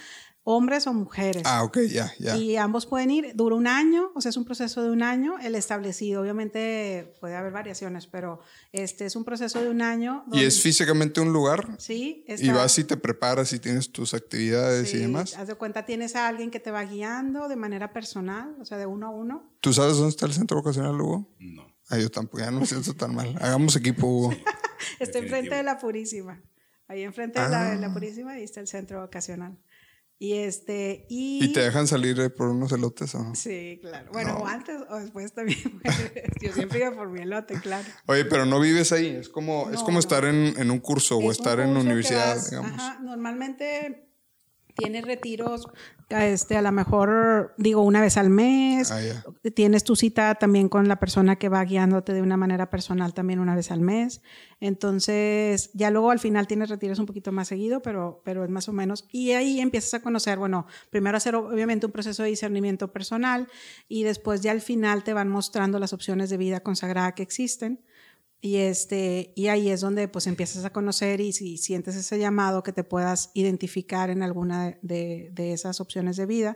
hombres o mujeres. Ah, ok, ya, ya. Y ambos pueden ir, dura un año, o sea, es un proceso de un año, el establecido, obviamente puede haber variaciones, pero este es un proceso de un año. ¿Y es físicamente un lugar? Sí. y vas y te preparas y tienes tus actividades y demás. Haz de cuenta, tienes a alguien que te va guiando de manera personal, o sea, de uno a uno. ¿Tú sabes dónde está el centro vocacional, Hugo? No. Ah, yo tampoco, ya no me siento tan mal. Hagamos equipo, Hugo. está enfrente de la Purísima. Ahí enfrente de, la, de la ah. Purísima, ahí está el centro vocacional. Y este, y... ¿Y te dejan salir eh, por unos elotes o no? Sí, claro. Bueno, o antes o después también. Yo siempre iba por mi elote, claro. Oye, pero no vives ahí. Es como, es como estar en, en, un curso o estar en universidad, digamos. Ajá, normalmente tienes retiros este, a lo mejor, digo, una vez al mes. Ah, Tienes tu cita también con la persona que va guiándote de una manera personal también una vez al mes. Entonces, ya luego al final tienes retiros un poquito más seguido, pero, pero es más o menos. Y ahí empiezas a conocer, bueno, primero hacer obviamente un proceso de discernimiento personal y después ya al final te van mostrando las opciones de vida consagrada que existen. Y, este, y ahí es donde pues empiezas a conocer y si sientes ese llamado que te puedas identificar en alguna de, de esas opciones de vida.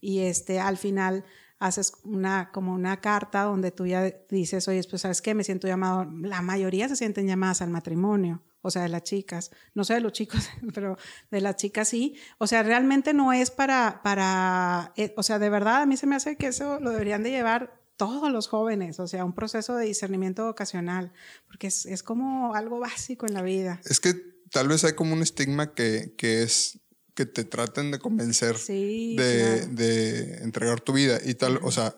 Y este, al final haces una, como una carta donde tú ya dices, oye, pues sabes qué, me siento llamado, la mayoría se sienten llamadas al matrimonio, o sea, de las chicas, no sé de los chicos, pero de las chicas sí, o sea, realmente no es para, para, eh, o sea, de verdad a mí se me hace que eso lo deberían de llevar todos los jóvenes, o sea, un proceso de discernimiento vocacional, porque es, es, como algo básico en la vida. Es que tal vez hay como un estigma que, que es que te traten de convencer de, de, entregar tu vida y tal, o sea,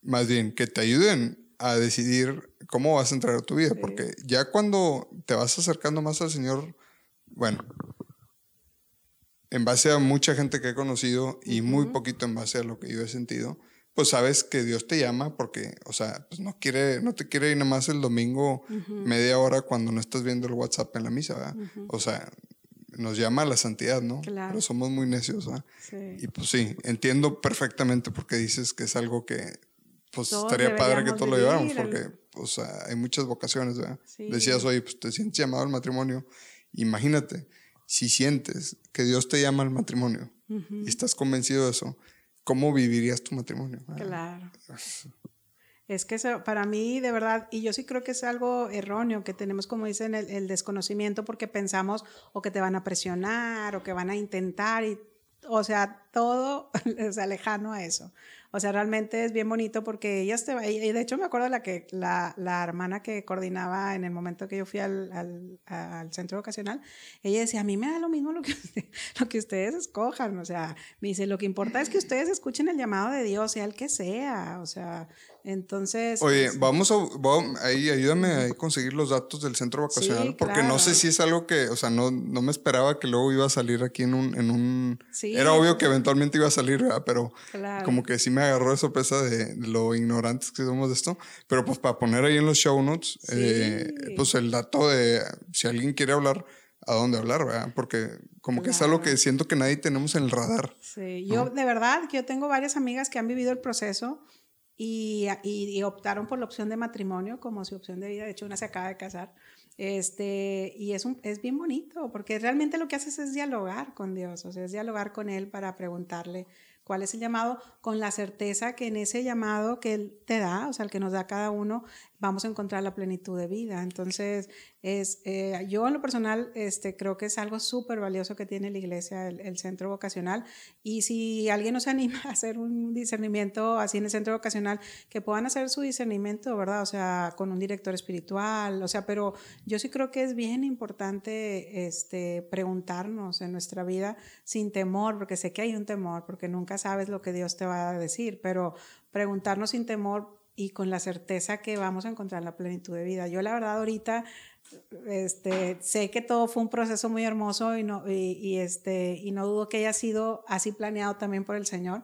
más bien que te ayuden a decidir cómo vas a entregar tu vida, porque ya cuando te vas acercando más al Señor, bueno, en base a mucha gente que he conocido y muy poquito en base a lo que yo he sentido, pues sabes que Dios te llama porque, o sea, pues no quiere, no te quiere ir nada más el domingo media hora cuando no estás viendo el WhatsApp en la misa, ¿verdad? O sea, nos llama a la santidad, ¿no? Claro. Pero somos muy necios, ¿verdad? Sí. Y pues sí, entiendo perfectamente porque dices que es algo que, pues estaría padre que todos lo lleváramos, porque, o sea, hay muchas vocaciones, ¿verdad? Decías, oye, pues te sientes llamado al matrimonio. Imagínate, si sientes que Dios te llama al matrimonio y estás convencido de eso, ¿cómo vivirías tu matrimonio? Ah, claro. Es que eso, para mí, de verdad, y yo sí creo que es algo erróneo, que tenemos, como dicen, el, el desconocimiento porque pensamos o que te van a presionar o que van a intentar, y, o sea, todo es lejano a eso. O sea, realmente es bien bonito porque ellas te y de hecho me acuerdo la que la, la hermana que coordinaba en el momento que yo fui al, al, al, centro vocacional, ella decía, a mí me da lo mismo lo que, lo que ustedes escojan, o sea, me dice, lo que importa es que ustedes escuchen el llamado de Dios, sea el que sea, o sea, entonces. Oye, pues, vamos a. ahí, ayúdame a conseguir los datos del centro vacacional, porque no sé si es algo que. O sea, no, no me esperaba que luego iba a salir aquí en un. En un era obvio que eventualmente iba a salir, ¿verdad? Pero como que sí me agarró de sorpresa de lo ignorantes que somos de esto. Pero pues para poner ahí en los show notes, eh, pues el dato de si alguien quiere hablar a dónde hablar, ¿verdad? Porque como que es algo que siento que nadie tenemos en el radar. Sí, yo de verdad que yo tengo varias amigas que han vivido el proceso y, y, optaron por la opción de matrimonio como su opción de vida. De hecho, una se acaba de casar. Este, y es, un, es bien bonito porque realmente lo que haces es dialogar con Dios, o sea, es dialogar con Él para preguntarle cuál es el llamado, con la certeza que en ese llamado que Él te da, o sea, el que nos da cada uno, vamos a encontrar la plenitud de vida. Entonces, es, eh, yo en lo personal este, creo que es algo súper valioso que tiene la iglesia, el, centro vocacional. Y si alguien nos anima a hacer un discernimiento así en el centro vocacional, que puedan hacer su discernimiento, ¿verdad? O sea, con un director espiritual, o sea, pero yo sí creo que es bien importante este, preguntarnos en nuestra vida sin temor, porque sé que hay un temor, porque nunca sabes lo que Dios te va a decir, pero preguntarnos sin temor y con la certeza que vamos a encontrar la plenitud de vida. Yo la verdad ahorita este, sé que todo fue un proceso muy hermoso y no, y, este, y no dudo que haya sido así planeado también por el Señor,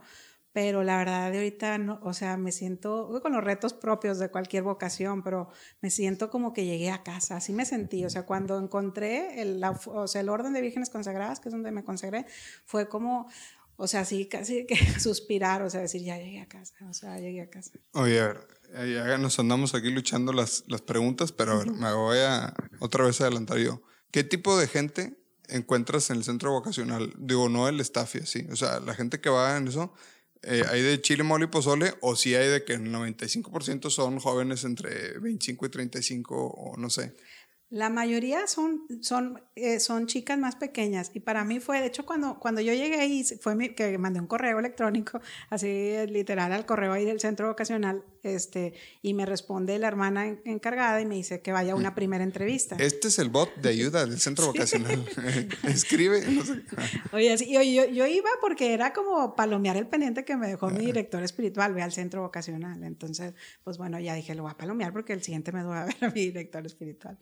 pero la verdad de ahorita, no, o sea, me siento con los retos propios de cualquier vocación, pero me siento como que llegué a casa, así me sentí, o sea, cuando encontré el, o sea, el orden de vírgenes consagradas, que es donde me consagré, fue como, o sea, sí, casi que suspirar, o sea, decir, ya llegué a casa, o sea, llegué a casa. Oye, a ver, ya nos andamos aquí luchando las, las preguntas, pero a ver, me voy a otra vez adelantar yo. ¿Qué tipo de gente encuentras en el centro vocacional? Digo, no el staff y así. O sea, la gente que va en eso, eh, ¿hay de chile, mole y pozole? ¿O sí hay de que el 95% son jóvenes entre 25 y 35 o no sé? La mayoría son, son, eh, son chicas más pequeñas y para mí fue, de hecho, cuando, cuando yo llegué ahí, fue mi, que mandé un correo electrónico, así literal al correo ahí del centro vocacional, este, y me responde la hermana encargada y me dice que vaya a una primera entrevista. Este es el bot de ayuda del centro vocacional. Escribe. Oye, yo, yo, iba porque era como palomear el pendiente que me dejó mi director espiritual, ve al centro vocacional. Entonces, pues bueno, ya dije, lo voy a palomear porque el siguiente me voy a ver a mi director espiritual.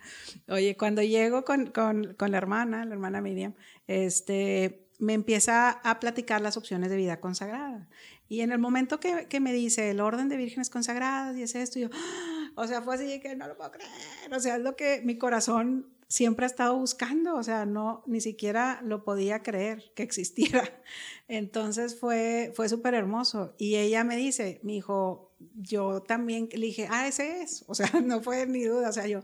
Oye, cuando llego con, con, con la hermana, la hermana Miriam, este, me empieza a platicar las opciones de vida consagrada. Y en el momento que, que, me dice el orden de vírgenes consagradas y es esto, yo, o sea, fue así que no lo puedo creer, o sea, es lo que mi corazón siempre ha estado buscando, o sea, no, ni siquiera lo podía creer que existiera. Entonces fue, fue súper hermoso. Y ella me dice, mi hijo, yo también le dije, ah, ese es, o sea, no fue ni duda, o sea, yo,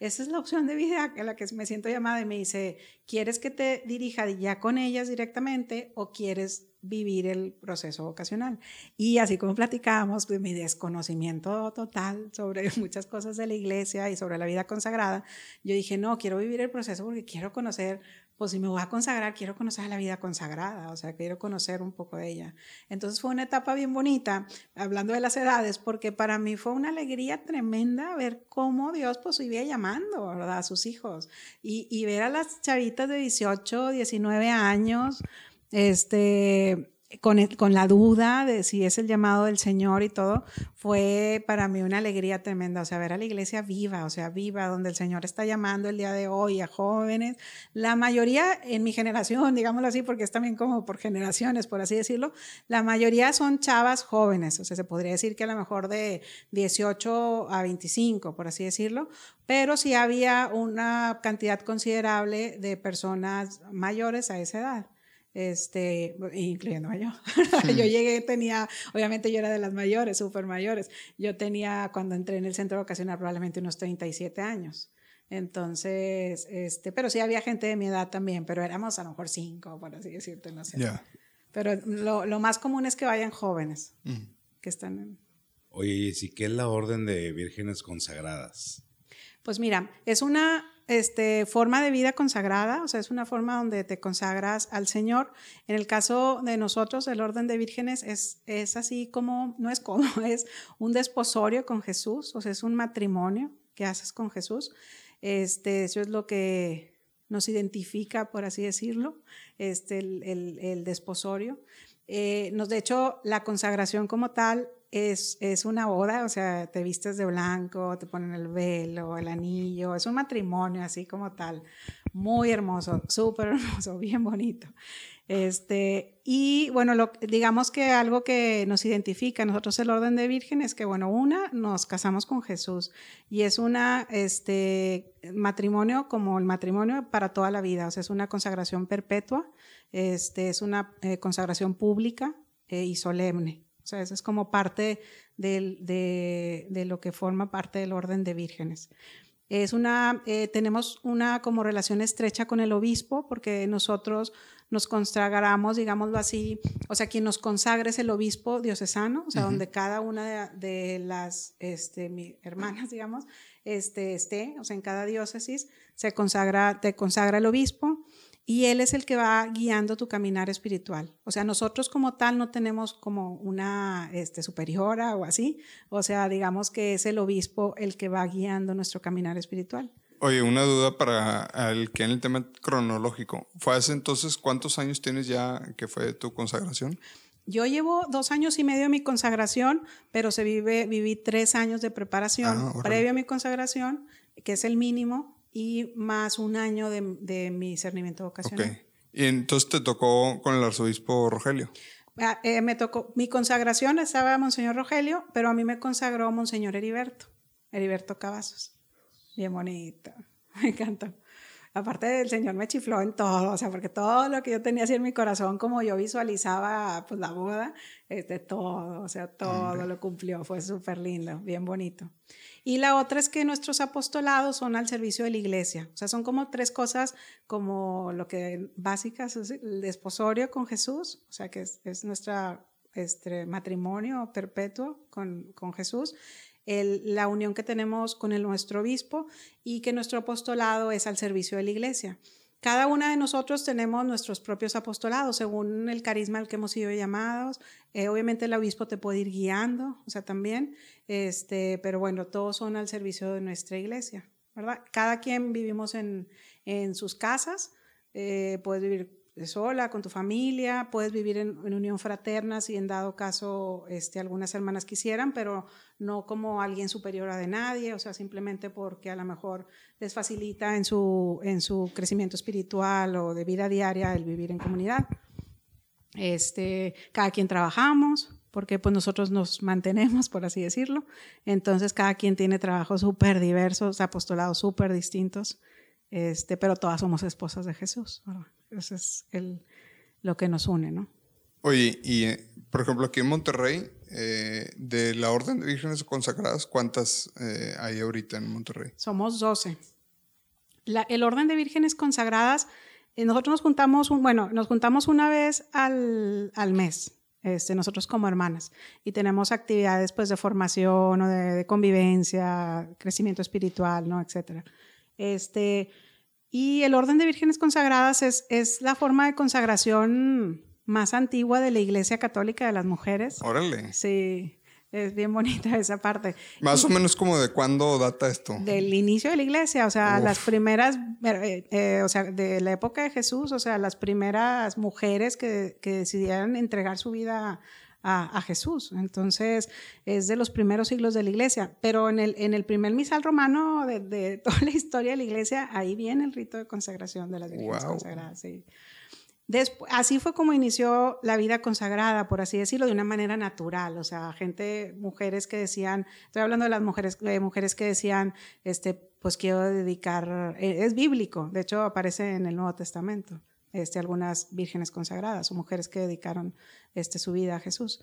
esa es la opción de vida a la que me siento llamada y me dice, ¿quieres que te dirija ya con ellas directamente o quieres vivir el proceso vocacional. Y así como platicábamos, pues mi desconocimiento total sobre muchas cosas de la iglesia y sobre la vida consagrada, yo dije, no, quiero vivir el proceso porque quiero conocer, pues si me voy a consagrar, quiero conocer la vida consagrada, o sea, quiero conocer un poco de ella. Entonces fue una etapa bien bonita, hablando de las edades, porque para mí fue una alegría tremenda ver cómo Dios pues iba llamando. A sus hijos y, y ver a las chavitas de 18, 19 años, este, con, con, la duda de si es el llamado del Señor y todo, fue para mí una alegría tremenda, o sea, ver a la iglesia viva, o sea, viva, donde el Señor está llamando el día de hoy a jóvenes, la mayoría en mi generación, digámoslo así, porque es también como por generaciones, por así decirlo, la mayoría son chavas jóvenes, o sea, se podría decir que a lo mejor de 18 a 25, por así decirlo, pero sí había una cantidad considerable de personas mayores a esa edad este, incluyendo yo. yo llegué, tenía, obviamente yo era de las mayores, súper mayores. Yo tenía, cuando entré en el centro vocacional, probablemente unos 37 años. Entonces, este, pero sí había gente de mi edad también, pero éramos a lo mejor cinco, por así decirte, no sé. Pero lo, lo, más común es que vayan jóvenes, que están en... Oye, ¿y si qué es la orden de vírgenes consagradas? Pues mira, es una este, forma de vida consagrada, o sea, es una forma donde te consagras al Señor. En el caso de nosotros, el orden de vírgenes es, así como, no es como, es un desposorio con Jesús, o sea, es un matrimonio que haces con Jesús. Este, eso es lo que nos identifica, por así decirlo, este, el, el, desposorio. Eh, nos, de hecho, la consagración como tal es, una boda, o sea, te vistes de blanco, te ponen el velo, el anillo, es un matrimonio así como tal, muy hermoso, súper hermoso, bien bonito. Este, y bueno, lo, digamos que algo que nos identifica, nosotros el orden de virgen es que, bueno, una, nos casamos con Jesús y es una, este, matrimonio como el matrimonio para toda la vida, o sea, es una consagración perpetua, este, es una eh, consagración pública eh, y solemne. O sea, eso es como parte de, de, lo que forma parte del orden de vírgenes. Es una, eh, tenemos una como relación estrecha con el obispo porque nosotros nos consagramos, digámoslo así, o sea, quien nos consagra es el obispo diocesano, o sea, donde cada una de, las este, hermanas, digamos, este, esté, o sea, en cada diócesis se consagra, te consagra el obispo y Él es el que va guiando tu caminar espiritual. O sea, nosotros como tal no tenemos como una este, superiora o así. O sea, digamos que es el obispo el que va guiando nuestro caminar espiritual. Oye, una duda para el que en el tema cronológico. ¿Fue hace entonces cuántos años tienes ya que fue tu consagración? Yo llevo dos años y medio de mi consagración, pero se vive, viví tres años de preparación ah, previo a mi consagración, que es el mínimo, y más un año de, de mi discernimiento vocacional. Okay. Y entonces te tocó con el arzobispo Rogelio. Ah, eh, me tocó, mi consagración estaba Monseñor Rogelio, pero a mí me consagró Monseñor Heriberto, Heriberto Cavazos. Bien bonito, me encantó. Aparte el Señor me chifló en todo, o sea, porque todo lo que yo tenía así en mi corazón, como yo visualizaba pues la boda, este, todo, o sea, todo lo cumplió, fue súper lindo, bien bonito. Y la otra es que nuestros apostolados son al servicio de la iglesia. O sea, son como tres cosas como lo que básicas, es el desposorio con Jesús, o sea, que es, es nuestro este, matrimonio perpetuo con, con Jesús. La unión que tenemos con el, nuestro obispo y que nuestro apostolado es al servicio de la iglesia. Cada una de nosotros tenemos nuestros propios apostolados según el carisma al que hemos sido llamados. Eh, obviamente el obispo te puede ir guiando, o sea, también, este, pero bueno, todos son al servicio de nuestra iglesia, ¿verdad? Cada quien vivimos en, en sus casas, eh, puedes vivir sola, con tu familia, puedes vivir en, unión fraterna si en dado caso este, algunas hermanas quisieran, pero no como alguien superior a de nadie, o sea, simplemente porque a lo mejor les facilita en su, en su crecimiento espiritual o de vida diaria el vivir en comunidad. Este, cada quien trabajamos, porque pues nosotros nos mantenemos, por así decirlo. Entonces cada quien tiene trabajos súper diversos, apostolados súper distintos, este, pero todas somos esposas de Jesús. ¿verdad? Eso es el, lo que nos une, ¿no? Oye, y eh, por ejemplo aquí en Monterrey, eh, de la Orden de Vírgenes Consagradas, ¿cuántas eh, hay ahorita en Monterrey? Somos 12. La, el Orden de Vírgenes Consagradas, eh, nosotros nos juntamos, un, bueno, nos juntamos una vez al, al mes, este, nosotros como hermanas, y tenemos actividades pues de formación o de, de convivencia, crecimiento espiritual, ¿no? Etcétera. Este, y el orden de vírgenes consagradas es, es la forma de consagración más antigua de la Iglesia Católica de las mujeres. Órale. Sí, es bien bonita esa parte. Más o menos como de cuándo data esto. Del inicio de la iglesia, o sea, Uf. las primeras, eh, eh, o sea, de la época de Jesús, o sea, las primeras mujeres que, que decidieron entregar su vida a, a, Jesús. Entonces, es de los primeros siglos de la iglesia. Pero en el, en el primer misal romano de, de toda la historia de la iglesia, ahí viene el rito de consagración de las vírgenes Wow. consagradas. Sí. Así fue como inició la vida consagrada, por así decirlo, de una manera natural. O sea, gente, mujeres que decían, estoy hablando de las mujeres, de mujeres que decían, este, pues quiero dedicar, eh, es bíblico, de hecho aparece en el Nuevo Testamento, este, algunas vírgenes consagradas o mujeres que dedicaron este, su vida a Jesús.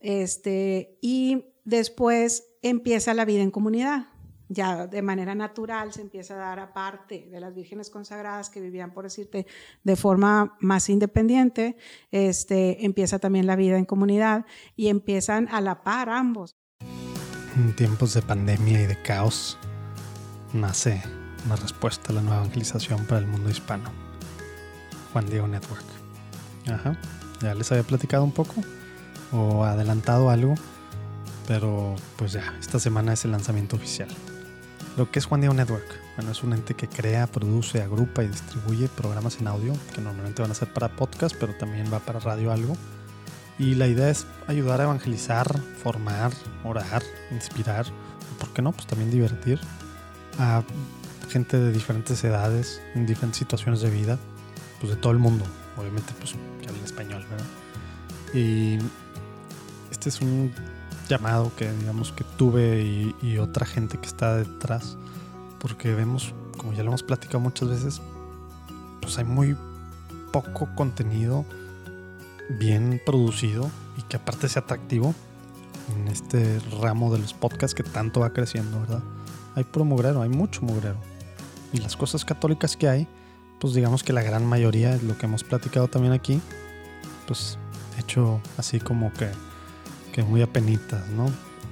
Este, y después empieza la vida en comunidad ya de manera natural se empieza a dar aparte de las vírgenes consagradas que vivían, por decirte, de forma más independiente, este, empieza también la vida en comunidad y empiezan a la par ambos. En tiempos de pandemia y de caos nace una respuesta a la nueva evangelización para el mundo hispano. Juan Diego Network. Ajá. Ya les había platicado un poco o adelantado algo, pero pues ya, esta semana es el lanzamiento oficial. Lo que es Juan Diego Network, bueno, es un ente que crea, produce, agrupa y distribuye programas en audio que normalmente van a ser para podcast, pero también va para radio algo. Y la idea es ayudar a evangelizar, formar, orar, inspirar, o por qué no, pues también divertir a gente de diferentes edades, en diferentes situaciones de vida, pues de todo el mundo, obviamente pues que hablan español, ¿verdad? Y este es un llamado que digamos que tuve y, y, otra gente que está detrás, porque vemos, como ya lo hemos platicado muchas veces, pues hay muy poco contenido bien producido y que aparte sea atractivo en este ramo de los podcasts que tanto va creciendo, ¿verdad? Hay puro mugrero, hay mucho mugrero. Y las cosas católicas que hay, pues digamos que la gran mayoría, es lo que hemos platicado también aquí, pues hecho así como que que muy apenitas, ¿no?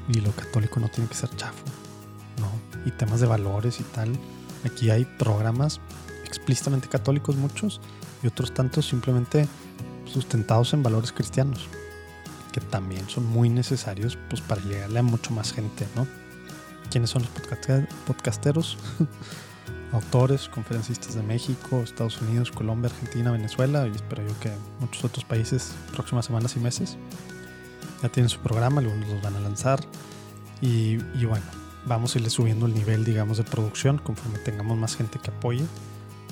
Y lo católico no tiene que ser chafo, ¿no? Y temas de valores y tal. Aquí hay programas explícitamente católicos muchos y otros tantos simplemente sustentados en valores cristianos, que también son muy necesarios pues para llegarle a mucho más gente, ¿no? ¿Quiénes son los podcaster podcasteros? Autores, conferencistas de México, Estados Unidos, Colombia, Argentina, Venezuela y espero yo que muchos otros países próximas semanas y meses ya tienen su programa, algunos los van a lanzar. Y, y, bueno, vamos a irle subiendo el nivel, digamos, de producción conforme tengamos más gente que apoye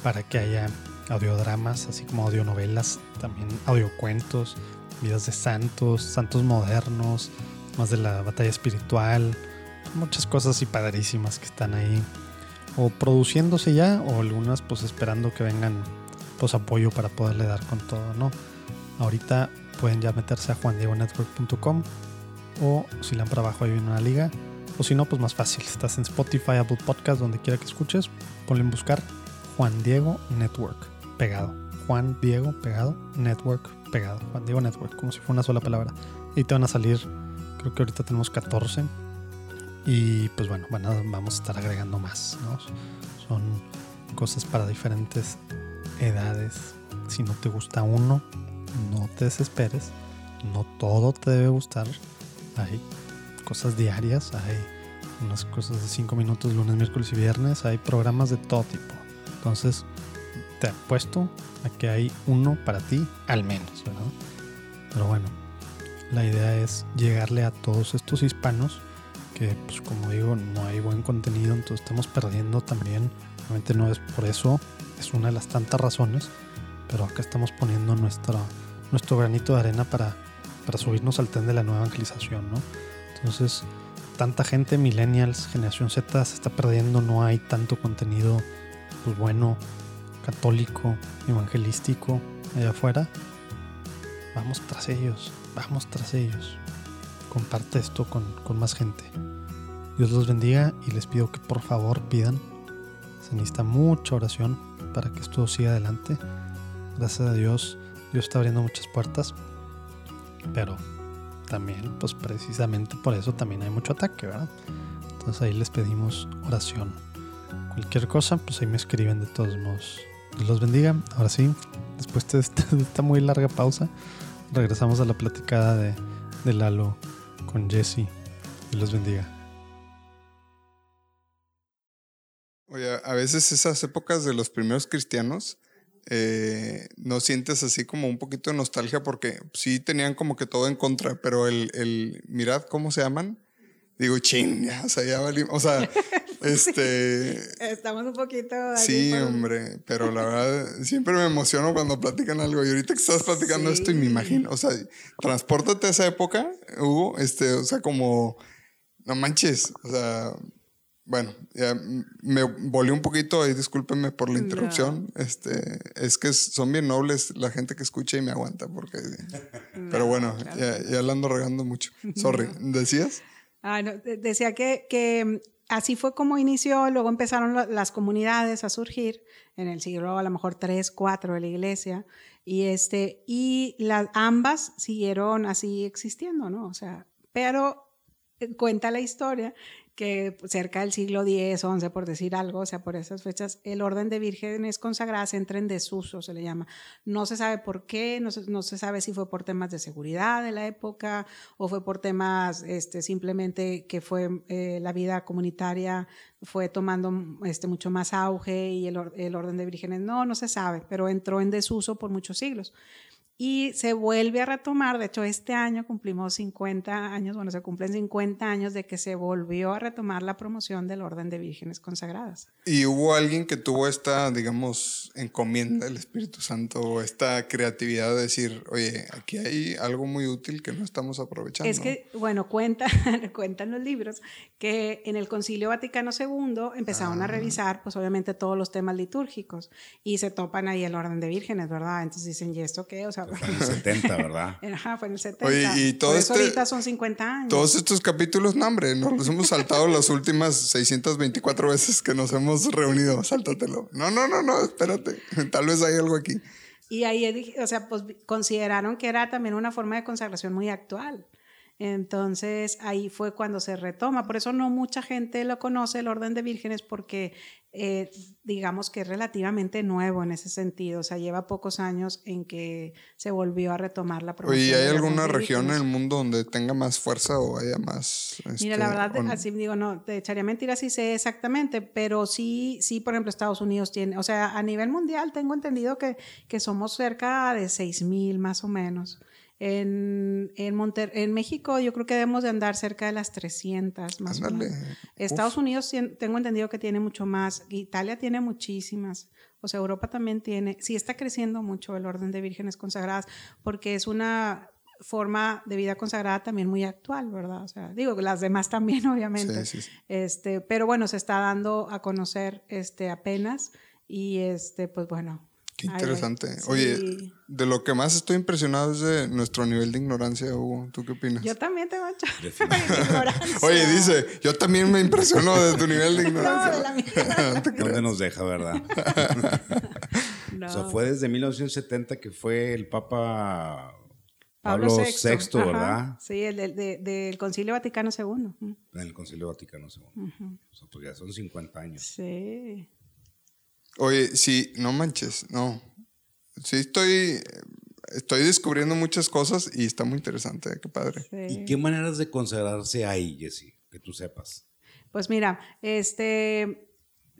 para que haya audiodramas, así como audionovelas, también audiocuentos, vidas de santos, santos modernos, más de la batalla espiritual, muchas cosas y padrísimas que están ahí o produciéndose ya o algunas pues esperando que vengan pues apoyo para poderle dar con todo, ¿no? Ahorita pueden ya meterse a juandiegonetwork.com o si le dan para abajo una liga O si no, pues más fácil. Estás en Spotify, Apple Podcast, donde quiera que escuches. Ponle en buscar Juan Diego Network, pegado. Juan Diego pegado, Network pegado. Juan Diego Network, como si fuera una sola palabra. Y te van a salir, creo que ahorita tenemos 14. Y pues bueno, a- vamos a estar agregando más. Son cosas para diferentes edades. Si no te gusta uno, no te desesperes. No todo te debe gustar. Hay cosas diarias, hay unas cosas de 5 minutos lunes, miércoles y viernes. Hay programas de todo tipo. Entonces, te apuesto a que hay uno para ti, al menos. Pero bueno, la idea es llegarle a todos estos hispanos que, pues como digo, no hay buen contenido, entonces estamos perdiendo también. Obviamente no es por eso, es una de las tantas razones, pero acá estamos poniendo nuestra, nuestro granito de arena para, para subirnos al tren de la nueva evangelización, ¿no? Entonces, tanta gente, millennials, generación Z, se está perdiendo, no hay tanto contenido, pues bueno, católico, evangelístico allá afuera. Vamos tras ellos, vamos tras ellos. Comparte esto con, con más gente. Dios los bendiga y les pido que por favor pidan. Se necesita mucha oración para que esto siga adelante. Gracias a Dios, Dios está abriendo muchas puertas. Pero también, pues precisamente por eso también hay mucho ataque, ¿verdad? Entonces ahí les pedimos oración. Cualquier cosa, pues ahí me escriben de todos modos. Dios los bendiga. Ahora sí, después de esta, muy larga pausa, regresamos a la platicada de, de Lalo con Jesse. Dios los bendiga. Oye, a veces esas épocas de los primeros cristianos, eh, no sientes así como un poquito de nostalgia porque sí tenían como que todo en contra, pero el, el mirad cómo se llaman, digo, chin, ya, o sea, ya valí, o sea, este, Estamos un poquito... sí, por- hombre, pero la verdad, siempre me emociono cuando platican algo y ahorita que estás platicando esto y me imagino, o sea, transpórtate a esa época, Hugo, este, o sea, como, no manches, o sea, bueno, ya me volví un poquito ahí, discúlpenme por la No. interrupción. Este, es que son bien nobles la gente que escucha y me aguanta, porque. Pero bueno, claro. ya, ya la ando regando mucho. Sorry, ¿decías? Ah, no, de- decía que, que mm, así fue como inició, luego empezaron la- las comunidades a surgir en el siglo a lo mejor 3, 4 de la iglesia y este y las ambas siguieron así existiendo, ¿no? O sea, pero eh, cuenta la historia que cerca del siglo X, XI, por decir algo, o sea, por esas fechas, el orden de vírgenes consagradas entra en desuso, se le llama. No se sabe por qué, no se, no se sabe si fue por temas de seguridad de la época o fue por temas este, simplemente que fue eh, la vida comunitaria fue tomando este, mucho más auge y el, el orden de vírgenes no, no se sabe, pero entró en desuso por muchos siglos. Y se vuelve a retomar, de hecho este año cumplimos 50 años, bueno, se cumplen 50 años de que se volvió a retomar la promoción del orden de vírgenes consagradas. Y hubo alguien que tuvo esta, digamos, encomienda del Espíritu Santo o esta creatividad de decir, oye, aquí hay algo muy útil que no estamos aprovechando. Es que, bueno, cuenta, cuentan los libros que en el Concilio Vaticano II empezaron a Ah. revisar, pues obviamente todos los temas litúrgicos y se topan ahí el orden de vírgenes, ¿verdad? Entonces dicen, ¿y esto qué? O sea, en el 70, ¿verdad? Ajá, fue en el 70. Oye, y todo Por eso este- ahorita son 50 años. Todos estos capítulos, no, hombre, nos los hemos saltado las últimas 624 veces que nos hemos reunido. Sáltatelo. No, no, no, no, espérate. Tal vez hay algo aquí. Y ahí, o sea, pues consideraron que era también una forma de consagración muy actual. Entonces ahí fue cuando se retoma. Por eso no mucha gente lo conoce, el orden de vírgenes, porque eh, digamos que es relativamente nuevo en ese sentido. O sea, lleva pocos años en que se volvió a retomar la promoción. Oye, ¿hay alguna región en el mundo donde tenga más fuerza o haya más... Mira, este, la verdad, no? así digo, no, te echaría mentiras si sé exactamente, pero sí, sí, por ejemplo, Estados Unidos tiene, o sea, a nivel mundial tengo entendido que, que somos cerca de 6 mil más o menos. En, en, Monter- en México yo creo que debemos de andar cerca de las 300 más o Ándale. menos. Estados Unidos tengo entendido que tiene mucho más, Italia tiene muchísimas, o sea, Europa también tiene, sí está creciendo mucho el orden de vírgenes consagradas, porque es una forma de vida consagrada también muy actual, ¿verdad? O sea, digo, las demás también, obviamente. Sí, sí, sí. Este, pero bueno, se está dando a conocer este, apenas y este, pues bueno. Qué Ay, interesante. sí. Oye, de lo que más estoy impresionado es de nuestro nivel de ignorancia, Hugo. ¿Tú qué opinas? Yo también tengo ignorancia. Oye, dice, yo también me impresiono de tu nivel de No, ignorancia. de la mía. ¿Dónde nos deja, verdad? No. O sea, fue desde 1970 que fue el Papa Pablo Pablo VI, VI, ajá. ¿verdad? Sí, el del, de- del Concilio Vaticano II. Mm, En el Concilio Vaticano II. O sea, pues ya son 50 años. Sí. Oye, sí, no manches, no. Sí, estoy, estoy descubriendo muchas cosas y está muy interesante, qué padre. sí. ¿Y qué maneras de consagrarse hay, Jessy? Que tú sepas. Pues mira, este.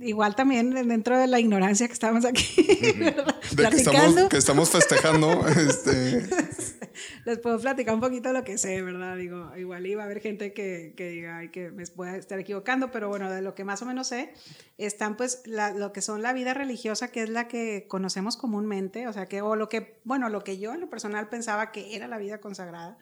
Igual también dentro de la ignorancia que estamos aquí ¿verdad? De que estamos, que estamos festejando, este, les puedo platicar un poquito lo que sé, ¿verdad? Digo, igual iba a haber gente que, que diga que me pueda estar equivocando, pero bueno, de lo que más o menos sé, están pues lo que son la vida religiosa, que es la que conocemos comúnmente, o sea, que, o lo que, bueno, lo que yo en lo personal pensaba que era la vida consagrada,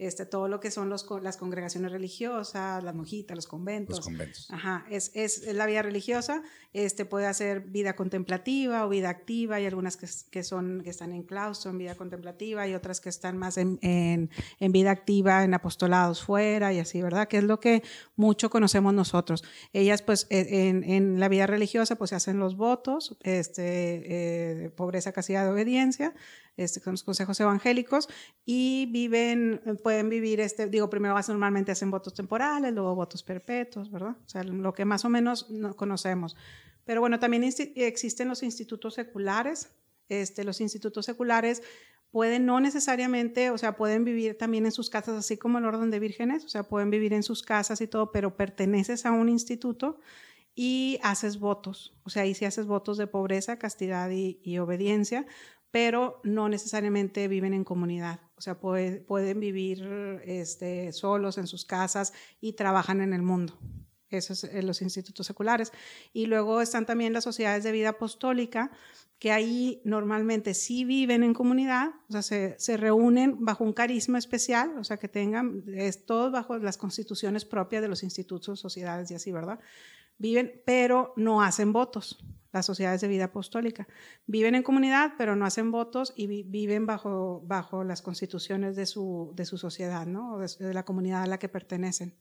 este, todo lo que son los, las congregaciones religiosas, las monjitas, los conventos. Los conventos. Ajá, es, es, es la vida religiosa, este puede hacer vida contemplativa o vida activa, hay algunas que, son, que están en claustro, en vida contemplativa, y otras que están más en, en, en vida activa, en apostolados fuera y así, ¿verdad? Que es lo que mucho conocemos nosotros. Ellas, pues, e- en, en la vida religiosa, pues se hacen los votos, este, eh, pobreza, castidad, obediencia, este, con los consejos evangélicos y viven, pueden vivir, este, digo, primero normalmente hacen votos temporales, luego votos perpetuos, ¿verdad? O sea, lo que más o menos no conocemos. Pero bueno, también existen los institutos seculares. Este, los institutos seculares pueden no necesariamente, o sea, pueden vivir también en sus casas, así como el orden de vírgenes, o sea, pueden vivir en sus casas y todo, pero perteneces a un instituto y haces votos, o sea, ahí sí haces votos de pobreza, castidad y obediencia, pero no necesariamente viven en comunidad, o sea, puede- pueden vivir este, solos en sus casas y trabajan en el mundo. Esos son los institutos seculares. Y luego están también las sociedades de vida apostólica, que ahí normalmente sí viven en comunidad, o sea, se, se reúnen bajo un carisma especial, o sea, que tengan, es todo bajo las constituciones propias de los institutos, sociedades y así, ¿verdad? Viven, pero no hacen votos, las sociedades de vida apostólica. Viven en comunidad, pero no hacen votos y vi- viven bajo, bajo las constituciones de su, de su sociedad, ¿no? O de, de la comunidad a la que pertenecen.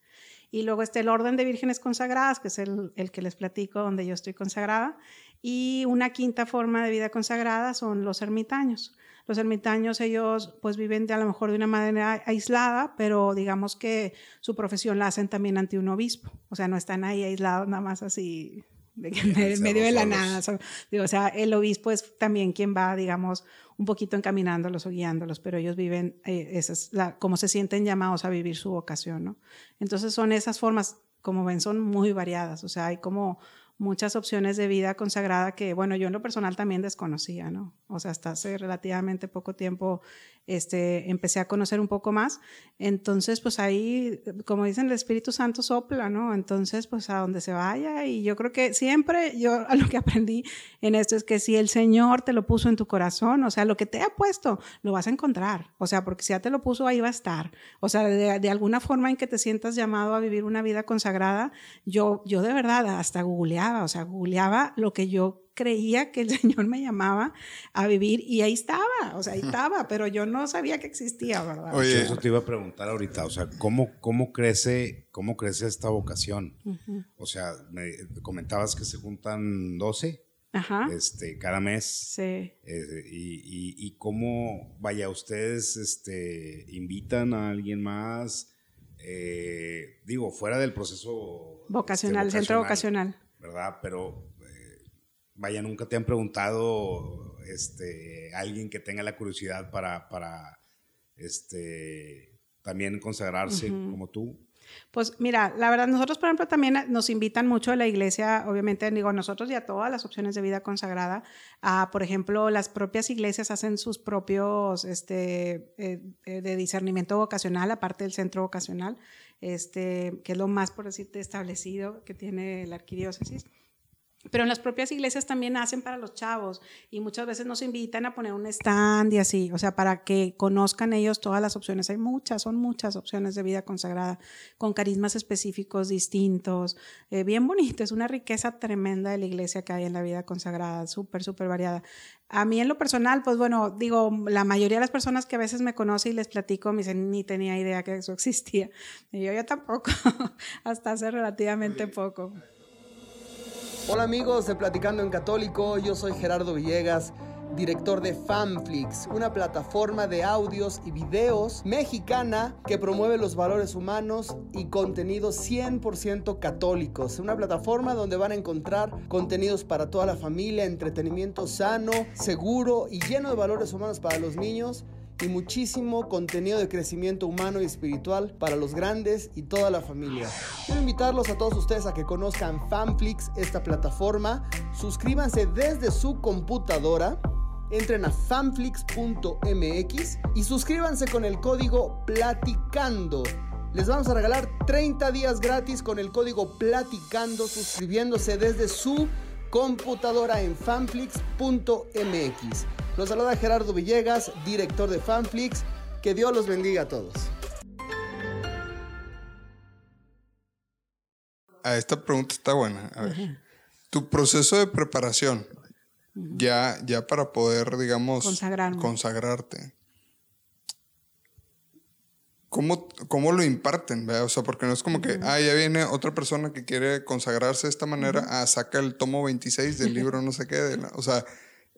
Y luego está el orden de vírgenes consagradas, que es el, el que les platico, donde yo estoy consagrada. Y una quinta forma de vida consagrada son los ermitaños. Los ermitaños, ellos pues viven de, a lo mejor de una manera aislada, pero digamos que su profesión la hacen también ante un obispo. O sea, no están ahí aislados nada más así de que en medio de la nada. So- digo, o sea, el obispo es también quien va, digamos, un poquito encaminándolos o guiándolos, pero ellos viven, eh, esa es la, se sienten llamados a vivir su vocación, ¿no? Entonces son esas formas, como ven, son muy variadas, o sea, hay como muchas opciones de vida consagrada que, bueno, yo en lo personal también desconocía, ¿no? O sea, hasta hace relativamente poco tiempo este, empecé a conocer un poco más. Entonces, pues ahí, como dicen, el Espíritu Santo sopla, ¿no? Entonces, pues a donde se vaya. Y yo creo que siempre, yo a lo que aprendí en esto es que si el Señor te lo puso en tu corazón, o sea, lo que te ha puesto, lo vas a encontrar. O sea, porque si ya te lo puso, ahí va a estar. O sea, de, de alguna forma en que te sientas llamado a vivir una vida consagrada, yo, yo de verdad hasta googleaba, o sea, googleaba lo que yo creía que el Señor me llamaba a vivir y ahí estaba, o sea, ahí estaba, pero yo no sabía que existía, ¿verdad? Oye. Eso te iba a preguntar ahorita, o sea, ¿cómo, cómo, crece, cómo crece esta vocación? O sea, me comentabas que se juntan 12 Ajá. este, cada mes. Sí. eh, y, y- y cómo, vaya, ustedes este, invitan a alguien más, eh, digo, fuera del proceso Vocacional, este, centro vocacional. ¿verdad? Pero, vaya, nunca te han preguntado este, alguien que tenga la curiosidad para, para este, también consagrarse como tú. Pues mira, la verdad, nosotros, por ejemplo, también nos invitan mucho a la iglesia, obviamente, digo, nosotros y a todas las opciones de vida consagrada. A, por ejemplo, las propias iglesias hacen sus propios este, eh, eh, de discernimiento vocacional, aparte del centro vocacional, este, que es lo más, por decirte, establecido que tiene la arquidiócesis. Pero en las propias iglesias también hacen para los chavos y muchas veces nos invitan a poner un stand y así, o sea, para que conozcan ellos todas las opciones. Hay muchas, son muchas opciones de vida consagrada con carismas específicos distintos, eh, bien bonito, es una riqueza tremenda de la iglesia que hay en la vida consagrada, súper, súper variada. A mí en lo personal, pues bueno, digo, la mayoría de las personas que a veces me conocen y les platico me dicen, ni tenía idea que eso existía. Y yo ya tampoco, hasta hace relativamente poco. Hola amigos de Platicando en Católico, yo soy Gerardo Villegas, director de Fanflix, una plataforma de audios y videos mexicana que promueve los valores humanos y contenidos 100% católicos. Una plataforma donde van a encontrar contenidos para toda la familia, entretenimiento sano, seguro y lleno de valores humanos para los niños y muchísimo contenido de crecimiento humano y espiritual para los grandes y toda la familia. Quiero invitarlos a todos ustedes a que conozcan Fanflix, esta plataforma. Suscríbanse desde su computadora. Entren a fanflix.mx y suscríbanse con el código Platicando. Les vamos a regalar 30 días gratis con el código Platicando suscribiéndose desde su computadora en fanflix.mx. Los saluda Gerardo Villegas, director de Fanflix. Que Dios los bendiga a todos. A esta pregunta está buena. A ver. Tu proceso de preparación, ya, ya para poder, digamos, consagrarte. ¿Cómo, ¿Cómo, lo imparten? O sea, porque no es como que, ah, ya viene otra persona que quiere consagrarse de esta manera, ah, saca el tomo 26 del libro no sé qué. De o sea,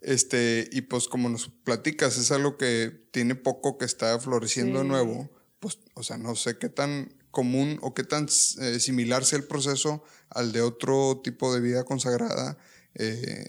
este, y pues como nos platicas, es algo que tiene poco que está floreciendo nuevo, pues, o sea, no sé qué tan común o qué tan eh, similar sea el proceso al de otro tipo de vida consagrada. Eh,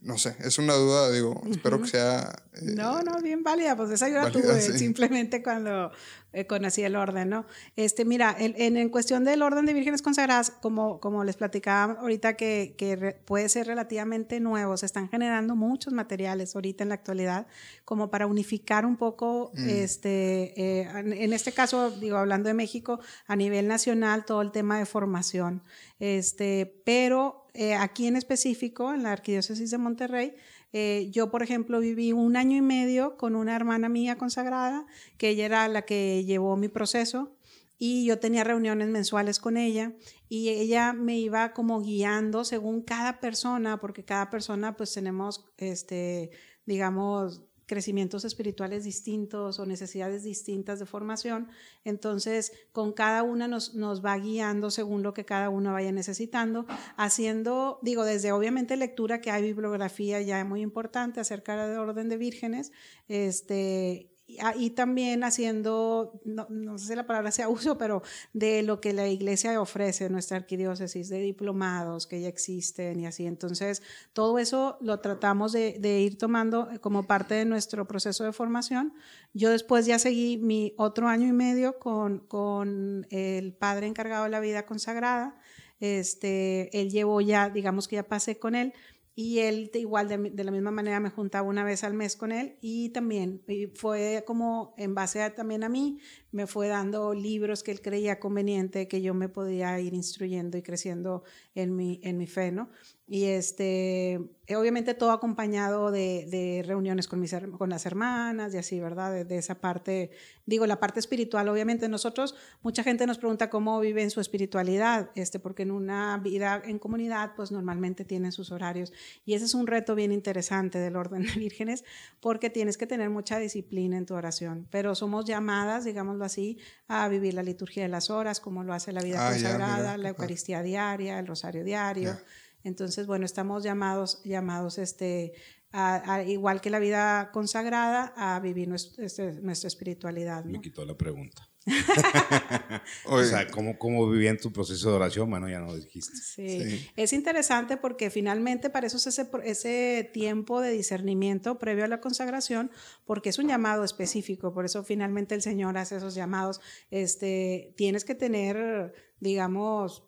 no sé, es una duda, digo, espero que sea... Eh, no, no, bien válida, pues esa ayuda tuve simplemente cuando eh, conocí el orden, ¿no? Este, mira, en, en, cuestión del orden de vírgenes consagradas, como, como les platicaba ahorita que, que puede ser relativamente nuevo, se están generando muchos materiales ahorita en la actualidad, como para unificar un poco, mm. este, eh, en, este caso, digo, hablando de México, a nivel nacional, todo el tema de formación, este, pero eh, aquí en específico, en la Arquidiócesis de Monterrey, eh, yo, por ejemplo, viví un año y medio con una hermana mía consagrada, que ella era la que llevó mi proceso y yo tenía reuniones mensuales con ella y ella me iba como guiando según cada persona, porque cada persona pues tenemos, este, digamos, crecimientos espirituales distintos o necesidades distintas de formación. Entonces, con cada una nos, nos va guiando según lo que cada uno vaya necesitando, haciendo, digo, desde obviamente lectura, que hay bibliografía ya muy importante acerca del orden de vírgenes, este, Ah, y también haciendo, no, sé si la palabra sea uso, pero de lo que la iglesia ofrece, nuestra arquidiócesis, de diplomados que ya existen y así. Entonces, todo eso lo tratamos de, de, ir tomando como parte de nuestro proceso de formación. Yo después ya seguí mi otro año y medio con, con el padre encargado de la vida consagrada. Este, él llevó ya, digamos que ya pasé con él y él igual de, la misma manera me juntaba una vez al mes con él y también fue como en base también a mí, me fue dando libros que él creía conveniente que yo me podía ir instruyendo y creciendo en mi, en mi fe, ¿no? Y este, eh, obviamente todo acompañado de, de reuniones con, mis, con las hermanas y así, ¿verdad? De, esa parte, digo, la parte espiritual, obviamente nosotros, mucha gente nos pregunta cómo viven su espiritualidad, este, porque en una vida en comunidad, pues normalmente tienen sus horarios. Y ese es un reto bien interesante del orden de vírgenes, porque tienes que tener mucha disciplina en tu oración, pero somos llamadas, digámoslo así, a vivir la liturgia de las horas, como lo hace la vida ah, consagrada, la Eucaristía diaria, el rosario diario. Entonces, bueno, estamos llamados, llamados este, a, igual que la vida consagrada, a vivir este, nuestra espiritualidad. Me quitó la pregunta. o sea, ¿cómo, ¿cómo vivían tu proceso de oración? Bueno, ya no dijiste. Sí. es interesante porque finalmente para eso es ese, ese tiempo de discernimiento previo a la consagración, porque es un llamado específico, por eso finalmente el Señor hace esos llamados. Este, tienes que tener, digamos,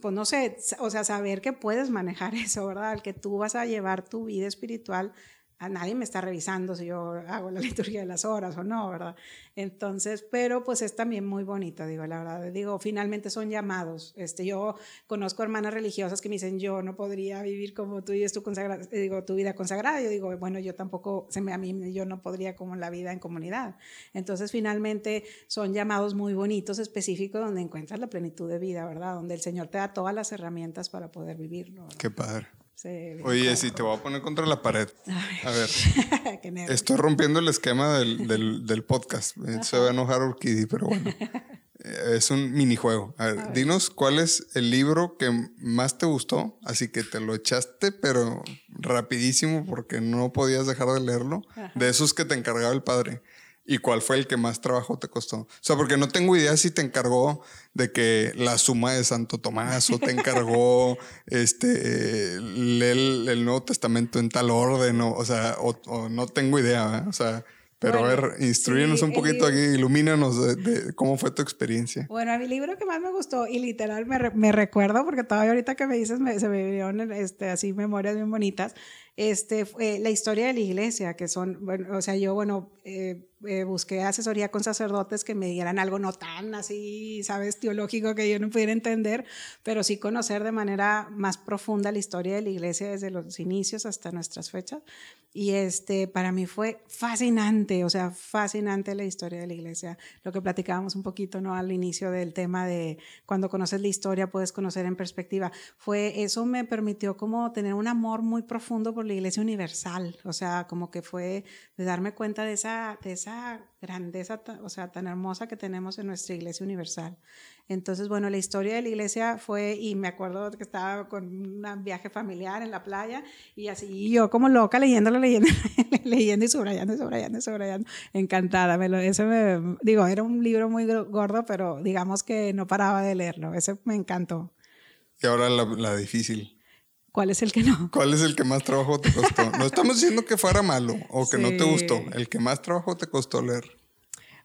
pues no sé, o sea, saber que puedes manejar eso, ¿verdad? Que tú vas a llevar tu vida espiritual a nadie me está revisando si yo hago la liturgia de las horas o no, ¿verdad? Entonces, pero pues es también muy bonito, digo, la verdad, digo, finalmente son llamados. Este, yo conozco hermanas religiosas que me dicen, yo no podría vivir como tú y es tu, tu vida consagrada. Yo digo, bueno, yo tampoco, se me, a mí yo no podría como la vida en comunidad. Entonces, finalmente son llamados muy bonitos, específicos, donde encuentras la plenitud de vida, ¿verdad? Donde el Señor te da todas las herramientas para poder vivirlo. Qué padre. Oye, si te voy a poner contra la pared. A ver. estoy rompiendo el esquema del, del, del podcast. Se va a enojar Urquidi, pero bueno. Es un minijuego. A ver, dinos cuál es el libro que más te gustó, así que te lo echaste, pero rapidísimo porque no podías dejar de leerlo. De esos que te encargaba el padre. ¿Y cuál fue el que más trabajo te costó? O sea, porque no tengo idea si te encargó de que la suma de Santo Tomás o te encargó este leer el, Nuevo Testamento en tal orden, o, o sea, o, no tengo idea, ¿eh? o sea, pero a ver, instruyenos un poquito aquí, ilumínanos de, cómo fue tu experiencia. Bueno, mi libro que más me gustó, y literal me, me recuerdo, porque todavía ahorita que me dices, me, se me vieron este, así memorias bien bonitas, este, fue la historia de la iglesia, que son, bueno, o sea, yo, bueno, eh, eh, busqué asesoría con sacerdotes que me dieran algo no tan así, sabes, teológico que yo no pudiera entender, pero sí conocer de manera más profunda la historia de la iglesia desde los inicios hasta nuestras fechas. Y este, para mí fue fascinante, o sea, fascinante la historia de la iglesia. Lo que platicábamos un poquito, ¿no? Al inicio del tema de cuando conoces la historia puedes conocer en perspectiva. Fue, eso me permitió como tener un amor muy profundo por la iglesia universal, o sea, como que fue de darme cuenta de esa, de esa grandeza, o sea, tan hermosa que tenemos en nuestra iglesia universal. Entonces, bueno, la historia de la iglesia fue, y me acuerdo que estaba con un viaje familiar en la playa, y así yo como loca leyéndolo, leyendo, leyendo y subrayando y subrayando y subrayando, encantada. Me lo, ese me, digo, era un libro muy gordo, pero digamos que no paraba de leerlo. Ese me encantó. Y ahora la, la difícil. ¿Cuál es el que no? ¿Cuál es el que más trabajo te costó? No estamos diciendo que fuera malo o que no te gustó. El que más trabajo te costó leer.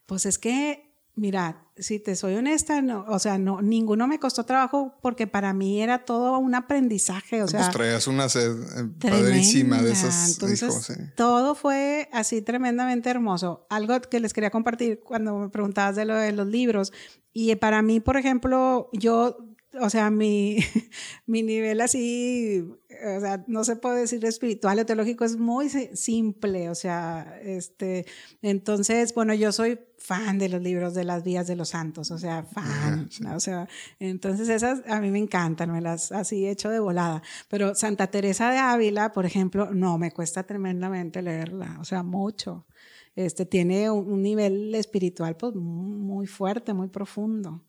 Pues es que, mira, si te soy honesta, no, o sea, no, ninguno me costó trabajo porque para mí era todo un aprendizaje. O sea, pues traías una sed eh, padrísima de esas Entonces, Todo fue así tremendamente hermoso. Algo que les quería compartir cuando me preguntabas de lo de los libros. Y para mí, por ejemplo, yo o sea, mi, mi nivel así, o sea, no se puede decir espiritual o teológico, es muy simple, o sea, este, entonces, bueno, yo soy fan de los libros de las vías de los santos, o sea, fan, o sea, entonces esas a mí me encantan, me las así hecho de volada, pero Santa Teresa de Ávila, por ejemplo, no, me cuesta tremendamente leerla, o sea, mucho. Este, tiene un nivel espiritual pues muy fuerte, muy profundo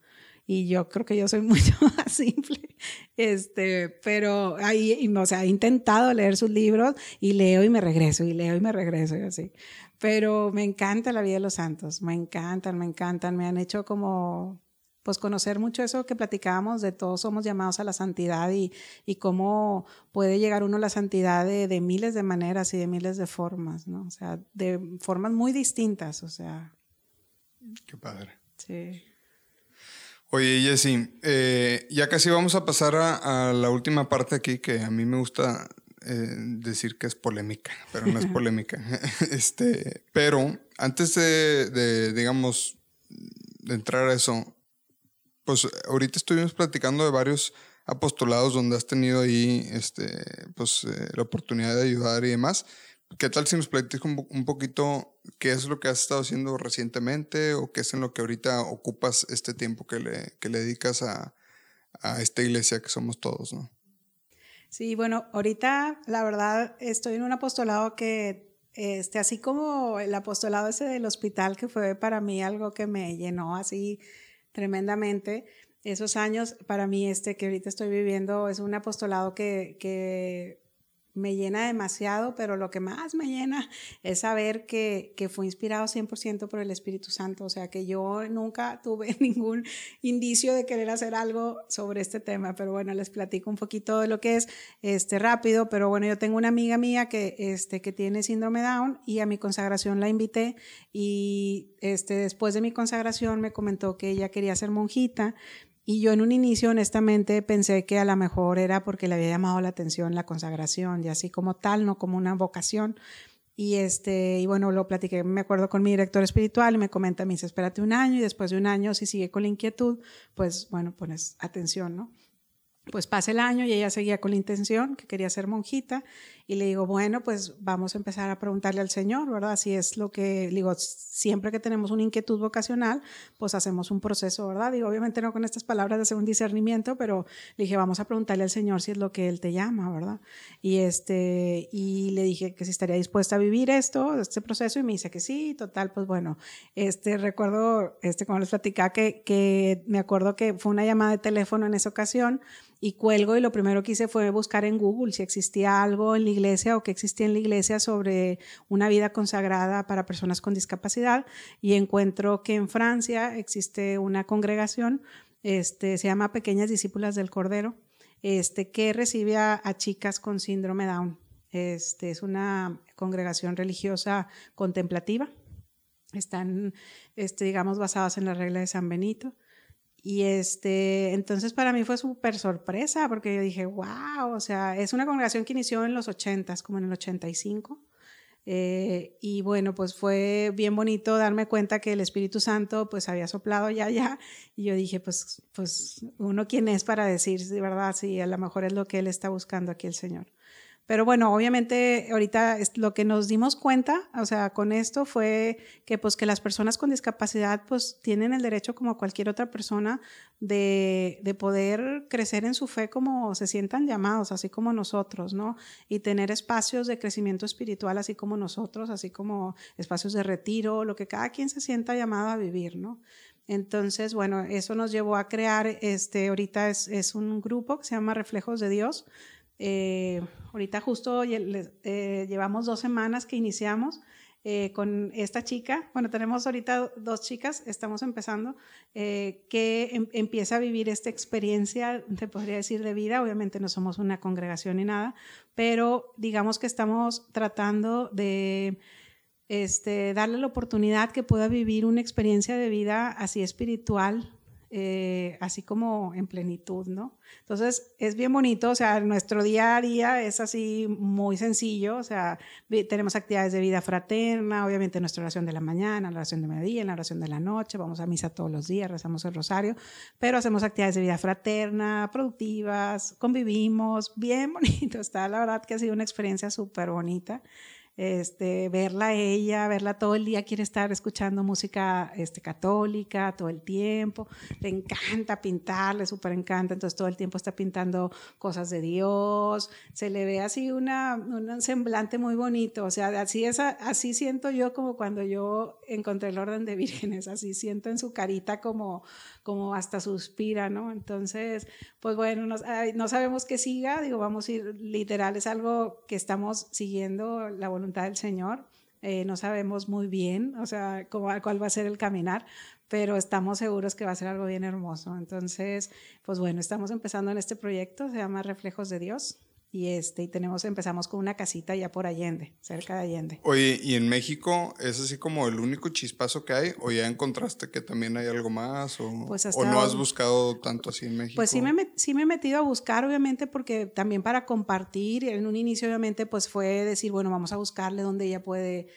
y yo creo que yo soy mucho más simple, este, pero ahí, o sea, he intentado leer sus libros y leo y me regreso, y leo y me regreso, y así. Pero me encanta la vida de los santos, me encantan, me encantan, me han hecho como, pues conocer mucho eso que platicábamos de todos somos llamados a la santidad y, y cómo puede llegar uno a la santidad de, de miles de maneras y de miles de formas, ¿no? O sea, de formas muy distintas, o sea. Qué padre. Sí. Oye, Jessy, eh, ya casi vamos a pasar a, la última parte aquí que a mí me gusta eh, decir que es polémica, pero no es polémica. este, pero antes de, digamos, de entrar a eso, pues ahorita estuvimos platicando de varios apostolados donde has tenido ahí este, pues, eh, la oportunidad de ayudar y demás. ¿Qué tal si nos platicas un, poquito qué es lo que has estado haciendo recientemente o qué es en lo que ahorita ocupas este tiempo que le, que le dedicas a, a esta iglesia que somos todos, ¿no? Sí, bueno, ahorita la verdad estoy en un apostolado que, este, así como el apostolado ese del hospital, que fue para mí algo que me llenó así tremendamente, esos años para mí este que ahorita estoy viviendo es un apostolado que, que me llena demasiado, pero lo que más me llena es saber que, que fue inspirado 100% por el Espíritu Santo, o sea que yo nunca tuve ningún indicio de querer hacer algo sobre este tema, pero bueno, les platico un poquito de lo que es este rápido, pero bueno, yo tengo una amiga mía que, este, que tiene síndrome Down y a mi consagración la invité. Y este, después de mi consagración me comentó que ella quería ser monjita y yo en un inicio, honestamente, pensé que a lo mejor era porque le había llamado la atención la consagración y así como tal, no como una vocación. Y, este, y bueno, lo platiqué, me acuerdo con mi director espiritual y me comenta, me dice, espérate un año y después de un año, si sigue con la inquietud, pues bueno, pones atención, ¿no? Pues pasa el año y ella seguía con la intención, que quería ser monjita, y le digo, bueno, pues vamos a empezar a preguntarle al Señor, ¿verdad? Si es lo que, digo, siempre que tenemos una inquietud vocacional, pues hacemos un proceso, ¿verdad? Digo, obviamente no con estas palabras de hacer un discernimiento, pero le dije, vamos a preguntarle al Señor si es lo que Él te llama, ¿verdad? Y, este, y le dije que si estaría dispuesta a vivir esto, este proceso, y me dice que sí, total, pues bueno, este, recuerdo, este, como les platicaba, que, que me acuerdo que fue una llamada de teléfono en esa ocasión, y cuelgo y lo primero que hice fue buscar en Google si existía algo en la iglesia o que existía en la iglesia sobre una vida consagrada para personas con discapacidad y encuentro que en Francia existe una congregación, este, se llama Pequeñas Discípulas del Cordero, este, que recibe a, chicas con síndrome Down. Este, es una congregación religiosa contemplativa. Están, este, digamos, basadas en la regla de San Benito. Y este, entonces para mí fue súper sorpresa porque yo dije, wow, o sea, es una congregación que inició en los 80, como en el 85. Eh, y bueno, pues fue bien bonito darme cuenta que el Espíritu Santo pues había soplado ya, ya. Y yo dije, pues, pues uno quién es para decir, de verdad, sí, a lo mejor es lo que él está buscando aquí el Señor. Pero bueno, obviamente ahorita lo que nos dimos cuenta, o sea, con esto fue que pues que las personas con discapacidad pues tienen el derecho como cualquier otra persona de, de poder crecer en su fe como se sientan llamados, así como nosotros, ¿no? Y tener espacios de crecimiento espiritual así como nosotros, así como espacios de retiro, lo que cada quien se sienta llamado a vivir, ¿no? Entonces, bueno, eso nos llevó a crear, este, ahorita es, es un grupo que se llama Reflejos de Dios, eh, ahorita justo eh, llevamos dos semanas que iniciamos eh, con esta chica. Bueno, tenemos ahorita dos chicas, estamos empezando, que em, empieza a vivir esta experiencia, te podría decir, de vida. Obviamente no somos una congregación ni nada, pero digamos que estamos tratando de este, darle la oportunidad que pueda vivir una experiencia de vida así espiritual, eh, así como en plenitud, ¿no? Entonces es bien bonito, o sea, nuestro día a día es así muy sencillo, o sea, tenemos actividades de vida fraterna, obviamente nuestra oración de la mañana, la oración de mediodía, la oración de la noche, vamos a misa todos los días, rezamos el rosario, pero hacemos actividades de vida fraterna, productivas, convivimos, bien bonito, está la verdad que ha sido una experiencia súper bonita este, verla ella, verla todo el día, quiere estar escuchando música este, católica todo el tiempo, le encanta pintar, le súper encanta, entonces todo el tiempo está pintando cosas de Dios, se le ve así una, un semblante muy bonito, o sea, así, es, así siento yo como cuando yo encontré el orden de vírgenes, así siento en su carita como, como hasta suspira, ¿no? Entonces, pues bueno, no, no sabemos qué siga, digo, vamos a ir literal, es algo que estamos siguiendo la voluntad del Señor. Eh, no sabemos muy bien, o sea, cuál va a ser el caminar, pero estamos seguros que va a ser algo bien hermoso. Entonces, pues bueno, estamos empezando en este proyecto, se llama Reflejos de Dios. Y, este, y tenemos, empezamos con una casita ya por Allende, cerca de Allende. Oye, ¿y en México es así como el único chispazo que hay? ¿O ya encontraste que también hay algo más? ¿O, pues ¿o no has buscado tanto así en México? Pues sí me, sí me he metido a buscar, obviamente, porque también para compartir, en un inicio obviamente pues fue decir, bueno, vamos a buscarle donde ella puede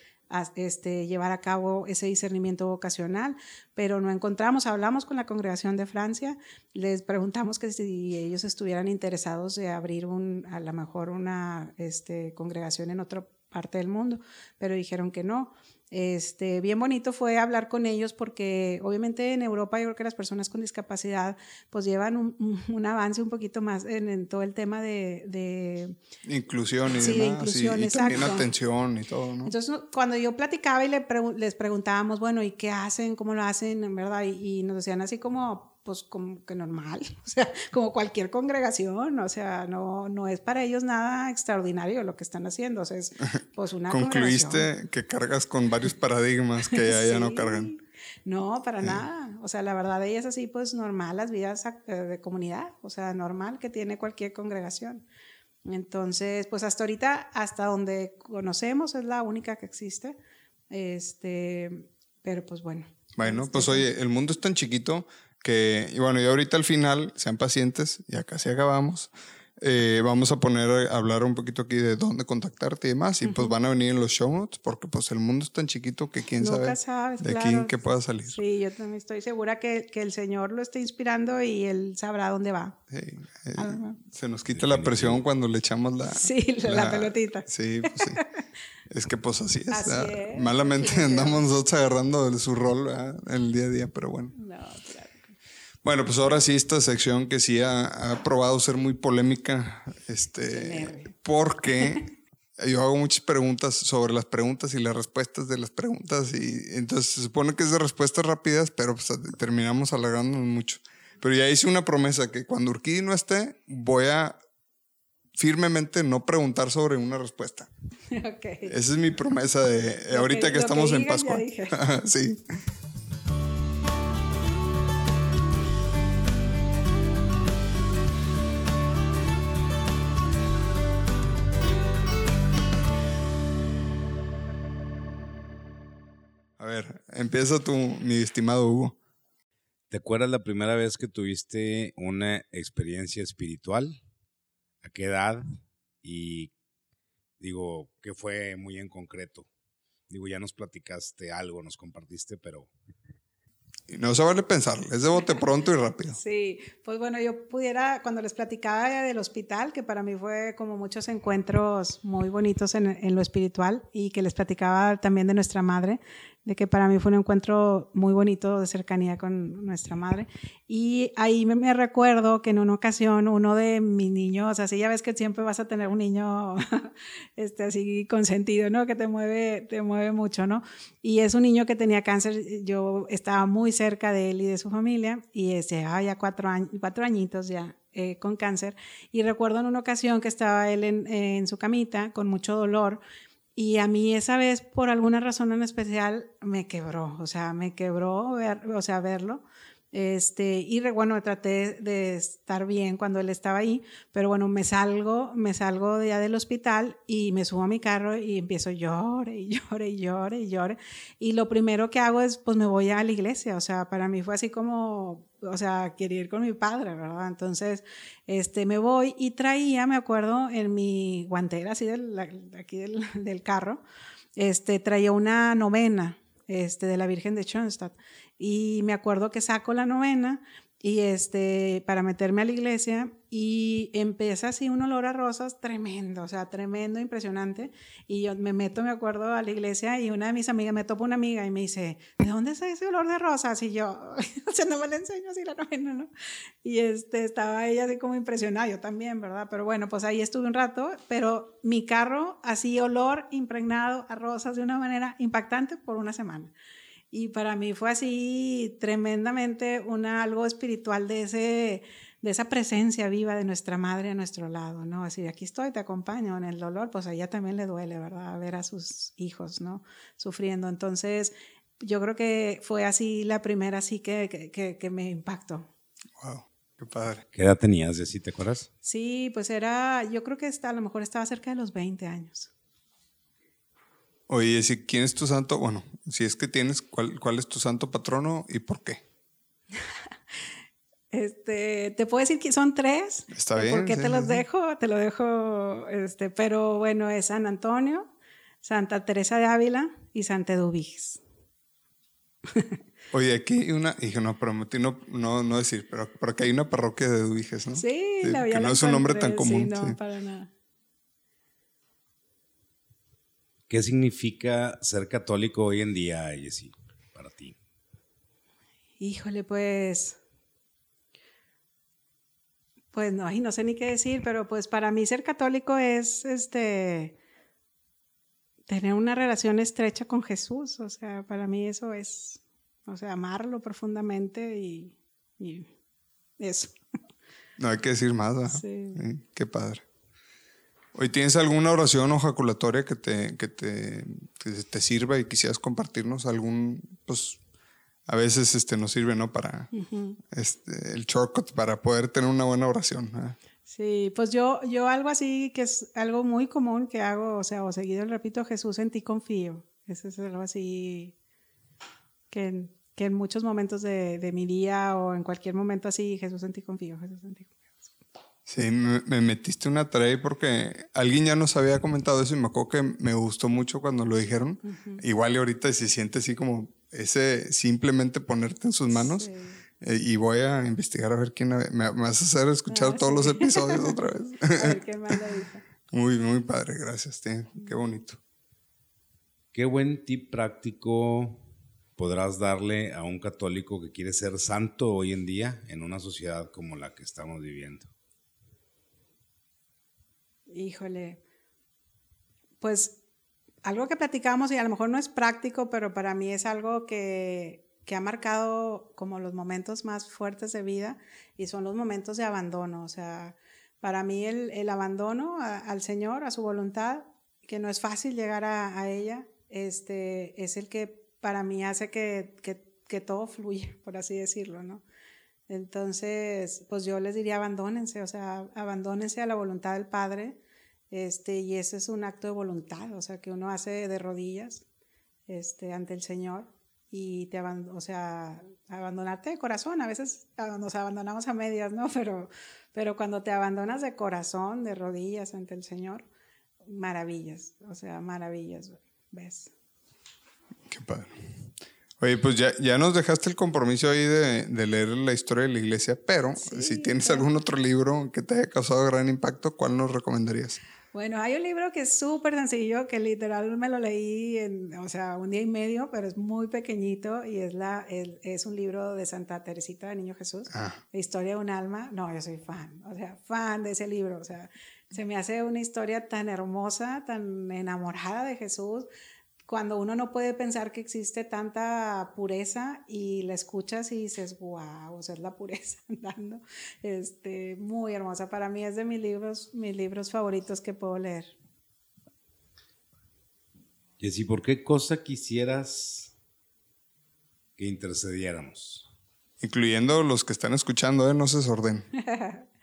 este, llevar a cabo ese discernimiento vocacional, pero no encontramos, hablamos con la congregación de Francia, les preguntamos que si ellos estuvieran interesados de abrir un, a lo mejor una este, congregación en otra parte del mundo, pero dijeron que no. Este, bien bonito fue hablar con ellos porque obviamente en Europa yo creo que las personas con discapacidad pues llevan un, avance un poquito más en, todo el tema de... inclusión y sí, demás, inclusión, y, también atención y todo, ¿no? Entonces cuando yo platicaba y le les preguntábamos, bueno, ¿y qué hacen? ¿Cómo lo hacen? En verdad, y nos decían así como pues como que normal, o sea, como cualquier congregación, o sea, no, no es para ellos nada extraordinario lo que están haciendo, o sea, es pues una Concluiste que cargas con varios paradigmas que ya, no cargan. No, para nada, o sea, la verdad ella es así, pues normal, las vidas eh, de comunidad, o sea, normal que tiene cualquier congregación. Entonces, pues hasta ahorita, hasta donde conocemos, es la única que existe, este, pero pues bueno. Bueno, este, pues oye, el mundo es tan chiquito que, y bueno, y ahorita al final, sean pacientes, ya casi acabamos. eh, vamos a poner a hablar un poquito aquí de dónde contactarte y demás. Y pues van a venir en los show notes porque pues el mundo es tan chiquito que quién Nunca sabe sabes, de claro. quién que pueda salir. Sí, yo también estoy segura que, que el Señor lo está inspirando y Él sabrá dónde va. Sí, eh, se nos quita la presión cuando le echamos la, Sí, la- la pelotita. Sí, pues sí. Es que pues así es. Así es, Malamente definitivamente. andamos nosotros agarrando su rol ¿verdad? en el día a día, pero bueno. No, claro. Bueno, pues ahora sí, esta sección que sí ha, ha probado ser muy polémica, este, porque yo hago muchas preguntas sobre las preguntas y las respuestas de las preguntas y entonces se supone que es de respuestas rápidas, pero pues terminamos alargándonos mucho. Pero ya hice una promesa que cuando Urquidi no esté, voy a firmemente no preguntar sobre una respuesta. Ok. Esa es mi promesa de ahorita que- que, que estamos en digan, ya Pascua. sí. Empieza tú, mi estimado Hugo. ¿Te acuerdas la primera vez que tuviste una experiencia espiritual? ¿A qué edad? Y digo, ¿qué fue muy en concreto? Digo, ya nos platicaste algo, nos compartiste, pero Y no se vale pensar, es de bote pronto y rápido. Sí, pues bueno, yo pudiera, cuando les platicaba del hospital, que para mí fue como muchos encuentros muy bonitos en, en lo espiritual, y que les platicaba también de nuestra madre, de que para mí fue un encuentro muy bonito de cercanía con nuestra madre. Y ahí me, recuerdo que en una ocasión uno de mis niños, así ya ves que siempre vas a tener un niño este, así consentido, ¿no? Que te mueve, te mueve mucho, ¿no? Y es un niño que tenía cáncer, yo estaba muy cerca de él y de su familia, y este, ah, ya cuatro, años, cuatro añitos ya. eh, con cáncer y recuerdo en una ocasión que estaba él en su camita con mucho dolor y a mí esa vez, por alguna razón en especial, me quebró, o sea, me quebró ver, o sea, verlo. Este, y bueno, traté de estar bien cuando él estaba ahí, pero bueno, me salgo, me salgo de ya del hospital y me subo a mi carro y empiezo llore y llore y llore y llore. Y lo primero que hago es, pues me voy a la iglesia, o sea, para mí fue así como, o sea, quería ir con mi padre, ¿verdad? Entonces, este, me voy y traía, me acuerdo, en mi guantera, así del, aquí del carro, este, traía una novena, este, de la Virgen de Schoenstatt. Y me acuerdo que saco la novena y este, para meterme a la iglesia y empieza así un olor a rosas tremendo, o sea, tremendo, impresionante. Y yo me meto, me acuerdo, a la iglesia y una de mis amigas, me topa una amiga y me dice, ¿de dónde es ese olor de rosas? Y yo, o sea, no me la enseño así la novena, ¿no? Y este, estaba ella así como impresionada, yo también, ¿verdad? Pero bueno, pues ahí estuve un rato, pero mi carro así olor impregnado a rosas de una manera impactante por una semana. Y para mí fue así tremendamente una, algo espiritual de, ese, de esa presencia viva de nuestra madre a nuestro lado, ¿no? Así, aquí estoy, te acompaño en el dolor, pues a ella también le duele, ¿verdad? Ver a sus hijos, ¿no? Sufriendo. Entonces, yo creo que fue así la primera, así que, que, que, que me impactó. Wow, qué padre. ¿qué edad tenías, Jessy? ¿Te acuerdas? Sí, pues era, yo creo que está, a lo mejor estaba cerca de los 20 años. Oye, si quién es tu santo, bueno, si es que tienes, ¿cuál, cuál es tu santo patrono y por qué? Este, te puedo decir que son tres. Está ¿Por bien, qué sí, te sí, los sí. dejo? Te lo dejo, este, pero bueno, es San Antonio, Santa Teresa de Ávila y Santa Eduviges. Oye, aquí hay una, dije, no, prometí no, no, no decir, pero porque hay una parroquia de Duiges, ¿no? Sí, la que no es un nombre tan común. Sí, no, sí. para nada. ¿Qué significa ser católico hoy en día, Jessy, para ti? Híjole, pues. Pues no, ay, no sé ni qué decir, pero pues para mí ser católico es este tener una relación estrecha con Jesús. O sea, para mí eso es, o sea, amarlo profundamente y, y eso. No hay que decir más. Sí. Sí, qué padre. Hoy tienes alguna oración o jaculatoria que te, que te, que te sirva y quisieras compartirnos algún, pues a veces este nos sirve, ¿no? Para este, el shortcut, para poder tener una buena oración. ¿eh? Sí, pues yo, yo algo así que es algo muy común que hago, o sea, o seguido repito, Jesús en ti confío. Eso es algo así que en, que en muchos momentos de, de mi día o en cualquier momento así, Jesús en ti confío, Jesús en ti confío. Sí, me, metiste una tarea porque alguien ya nos había comentado eso y me acuerdo que me gustó mucho cuando lo dijeron. Igual y ahorita se siente así como ese simplemente ponerte en sus manos. Eh, y voy a investigar a ver quién me, vas a hacer escuchar ah, todos los episodios otra vez. a ver qué Muy, muy padre, gracias, tío. Qué bonito. Qué buen tip práctico podrás darle a un católico que quiere ser santo hoy en día en una sociedad como la que estamos viviendo? Híjole, pues algo que platicamos y a lo mejor no es práctico, pero para mí es algo que, que ha marcado como los momentos más fuertes de vida y son los momentos de abandono. O sea, para mí el, el abandono al Señor, a su voluntad, que no es fácil llegar a, ella, este, es el que para mí hace que, que, que todo fluya, por así decirlo, ¿no? Entonces, pues yo les diría abandónense, o sea, abandónense a la voluntad del Padre este, y ese es un acto de voluntad, o sea, que uno hace de rodillas este, ante el Señor y te o sea, abandonarte de corazón. A veces nos abandonamos a medias, ¿no? Pero, pero cuando te abandonas de corazón, de rodillas ante el Señor, maravillas, o sea, maravillas, ¿ves? Qué padre. Oye, pues ya, ya nos dejaste el compromiso ahí de, de leer la historia de la iglesia, pero si tienes algún otro libro que te haya causado gran impacto, ¿cuál nos recomendarías? Bueno, hay un libro que es súper sencillo, que literal me lo leí en, o sea, un día y medio, pero es muy pequeñito y es, la, es un libro de Santa Teresita de Niño Jesús, ah. La historia de un alma. No, yo soy fan, o sea, fan de ese libro, o sea, se me hace una historia tan hermosa, tan enamorada de Jesús, cuando uno no puede pensar que existe tanta pureza y la escuchas y dices, wow, o sea, es la pureza andando. Este, muy hermosa. Para mí es de mis libros, mis libros favoritos que puedo leer. Jessy, ¿por qué cosa quisieras que intercediéramos? Incluyendo los que están escuchando, ¿eh? no se desorden.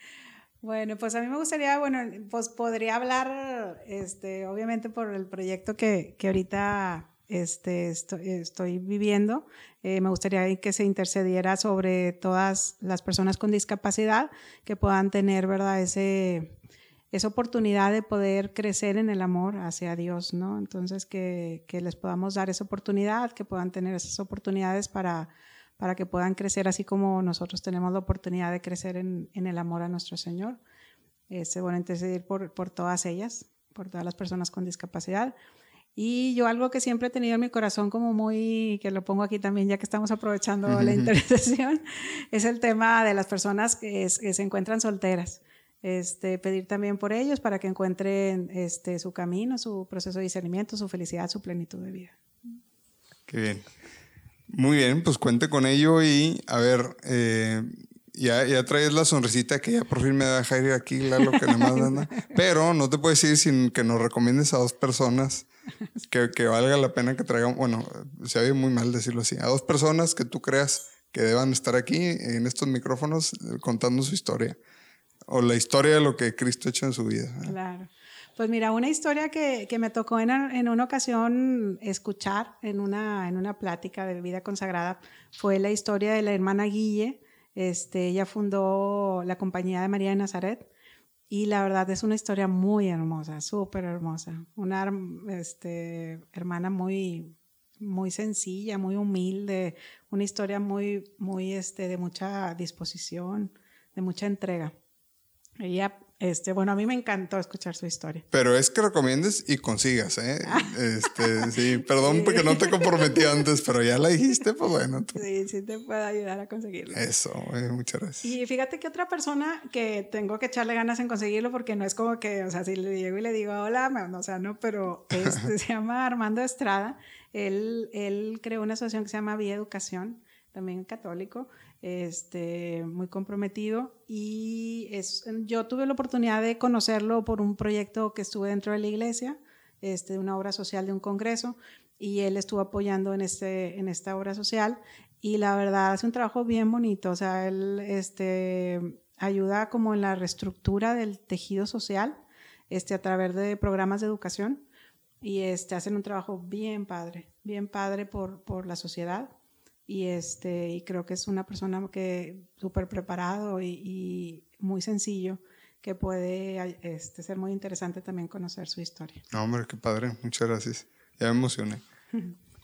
Bueno, pues a mí me gustaría, bueno, pues podría hablar, este, obviamente por el proyecto que, que ahorita este, estoy, viviendo. Eh, me gustaría que se intercediera sobre todas las personas con discapacidad que puedan tener, ¿verdad? Ese, esa oportunidad de poder crecer en el amor hacia Dios, ¿no? Entonces, que, que les podamos dar esa oportunidad, que puedan tener esas oportunidades para para que puedan crecer así como nosotros tenemos la oportunidad de crecer en, en el amor a nuestro Señor. Este, bueno, intercedir por, por todas ellas, por todas las personas con discapacidad. Y yo algo que siempre he tenido en mi corazón como muy, que lo pongo aquí también ya que estamos aprovechando la intercesión, es el tema de las personas que, que, se encuentran solteras. Este, pedir también por ellos para que encuentren este, su camino, su proceso de discernimiento, su felicidad, su plenitud de vida. Qué bien. Muy bien, pues cuente con ello y a ver, eh, ya, ya traes la sonrisita que ya por fin me deja ir aquí, lo que más anda. Pero no te puedo decir sin que nos recomiendes a dos personas que, que valga la pena que traigan, bueno, se oye muy mal decirlo así, a dos personas que tú creas que deban estar aquí en estos micrófonos eh, contando su historia o la historia de lo que Cristo ha hecho en su vida. Claro. Pues mira, una historia que, que me tocó en, en, una ocasión escuchar en una, en una plática de vida consagrada fue la historia de la hermana Guille. Este, ella fundó la compañía de María de Nazaret y la verdad es una historia muy hermosa, súper hermosa. Una este, hermana muy, muy sencilla, muy humilde, una historia muy, muy este, de mucha disposición, de mucha entrega. Ella este, bueno, a mí me encantó escuchar su historia. Pero es que recomiendes y consigas, ¿eh? Este, sí, perdón porque no te comprometí antes, pero ya la dijiste, pues bueno. Sí, sí te puedo ayudar a conseguirlo. Eso, eh, muchas gracias. Y fíjate que otra persona que tengo que echarle ganas en conseguirlo porque no es como que, o sea, si le llego y le digo hola, o sea, no, pero este, se llama Armando Estrada. Él, él creó una asociación que se llama Vía Educación, también católico este, muy comprometido. Y es, yo tuve la oportunidad de conocerlo por un proyecto que estuve dentro de la iglesia, este, una obra social de un congreso y él estuvo apoyando en, este, en esta obra social. Y la verdad hace un trabajo bien bonito, o sea, él este, ayuda como en la reestructura del tejido social este, a través de programas de educación. Y este, hacen un trabajo bien padre, bien padre por, por la sociedad y, este, y creo que es una persona que súper preparado y, muy sencillo, que puede este, ser muy interesante también conocer su historia. No, hombre, qué padre. Muchas gracias. Ya me emocioné.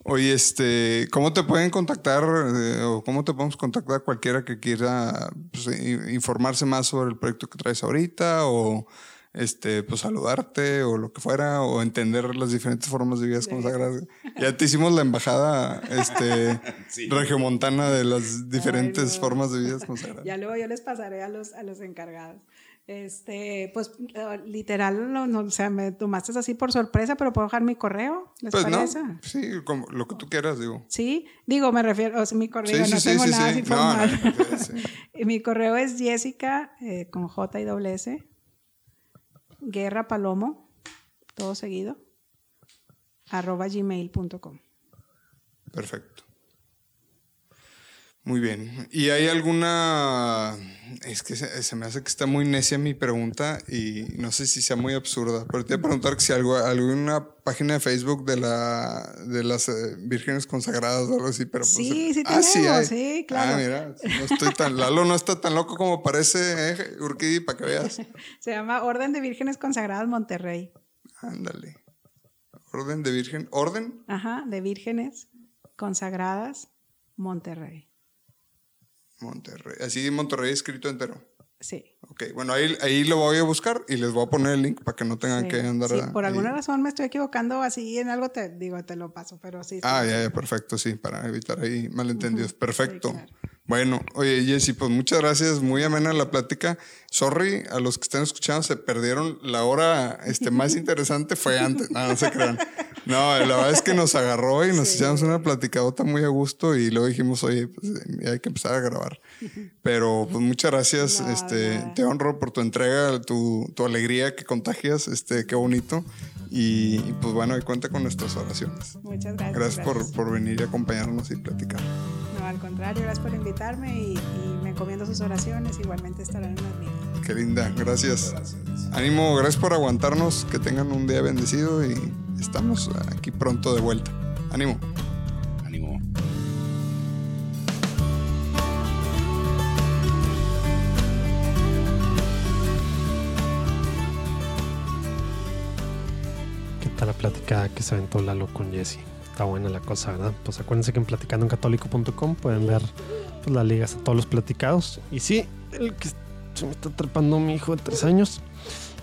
Oye, este, ¿cómo te pueden contactar eh, o cómo te podemos contactar cualquiera que quiera pues, informarse más sobre el proyecto que traes ahorita o este, pues saludarte o lo que fuera o entender las diferentes formas de vidas consagradas? Ya te hicimos la embajada este, regiomontana de las diferentes formas de vidas consagradas. Ya luego yo les pasaré a los, a los encargados. Este, pues eh, literal, no, o sea, me tomaste así por sorpresa, pero puedo dejar mi correo. ¿Les pues parece? no, sí, como lo que tú quieras, digo. Sí, digo, me refiero, o sea, mi correo, no tengo nada así formal. mi correo es Jessica eh, con J y doble S, Guerra Palomo, todo seguido, arroba gmail.com. Perfecto. Muy bien. ¿Y hay alguna... Es que se, me hace que está muy necia mi pregunta y no sé si sea muy absurda, pero te voy a preguntar si algo, alguna página de Facebook de la de las eh, vírgenes consagradas o algo así, pero pues, sí, sí ah, tenemos, sí, claro. Ah, mira, no estoy tan, Lalo no está tan loco como parece, eh, Urquidi, para que veas. Se llama Orden de Vírgenes Consagradas Monterrey. Ándale. Orden de Virgen, orden. Ajá, de Vírgenes Consagradas Monterrey. Monterrey. Así Monterrey escrito entero. Sí. Ok, bueno, ahí, ahí lo voy a buscar y les voy a poner el link para que no tengan que andar. Sí, por alguna razón me estoy equivocando así en algo, te digo, te lo paso, pero sí. ah, ya, ya, perfecto, sí, para evitar ahí malentendidos. Perfecto. Bueno, oye, Jessy, pues muchas gracias, muy amena la plática. Sorry a los que están escuchando, se perdieron la hora este, más interesante, fue antes, no, no se crean. No, la verdad es que nos agarró y nos echamos una platicadota muy a gusto y luego dijimos, oye, pues hay que empezar a grabar. Pero pues muchas gracias, este, te honro por tu entrega, tu, tu, alegría que contagias, este, qué bonito. Y, pues bueno, y cuenta con nuestras oraciones. Muchas gracias. Gracias, Por, por venir y acompañarnos y platicar al contrario, gracias por invitarme y, me encomiendo sus oraciones, igualmente estarán en las mías. Qué linda, gracias. Ánimo, gracias por aguantarnos, que tengan un día bendecido y estamos aquí pronto de vuelta. Ánimo. Ánimo. ¿Qué tal la plática que se aventó Lalo con Jesse? Está buena la cosa, ¿verdad? Pues acuérdense que en platicandoencatólico.com pueden ver pues, las ligas a todos los platicados. Y sí, el que se me está atrapando mi hijo de tres años.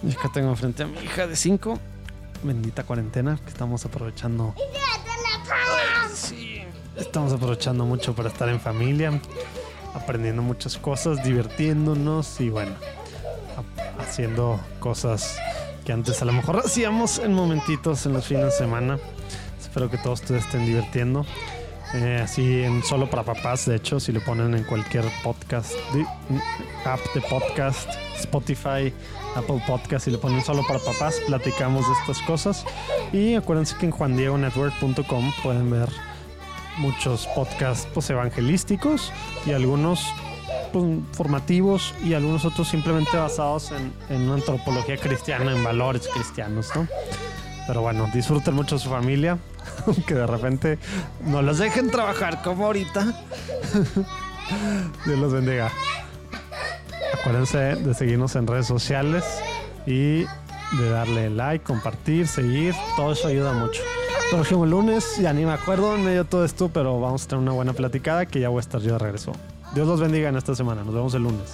Y acá tengo frente a mi hija de cinco. Bendita cuarentena que estamos aprovechando. Sí, estamos aprovechando mucho para estar en familia, aprendiendo muchas cosas, divirtiéndonos y bueno, haciendo cosas que antes a lo mejor hacíamos en momentitos en los fines de semana. Espero que todos ustedes estén divirtiendo. Eh, así en solo para papás, de hecho, si lo ponen en cualquier podcast, app de podcast, Spotify, Apple Podcast, si lo ponen solo para papás, platicamos de estas cosas. Y acuérdense que en juandiegonetwork.com pueden ver muchos podcasts pues, evangelísticos y algunos pues, formativos y algunos otros simplemente basados en, en una antropología cristiana, en valores cristianos, ¿no? Pero bueno, disfruten mucho su familia. que de repente no los dejen trabajar como ahorita. Dios los bendiga. Acuérdense de seguirnos en redes sociales y de darle like, compartir, seguir. Todo eso ayuda mucho. Próximo lunes, ya ni me acuerdo en medio de todo esto, pero vamos a tener una buena platicada que ya voy a estar yo de regreso. Dios los bendiga en esta semana. Nos vemos el lunes.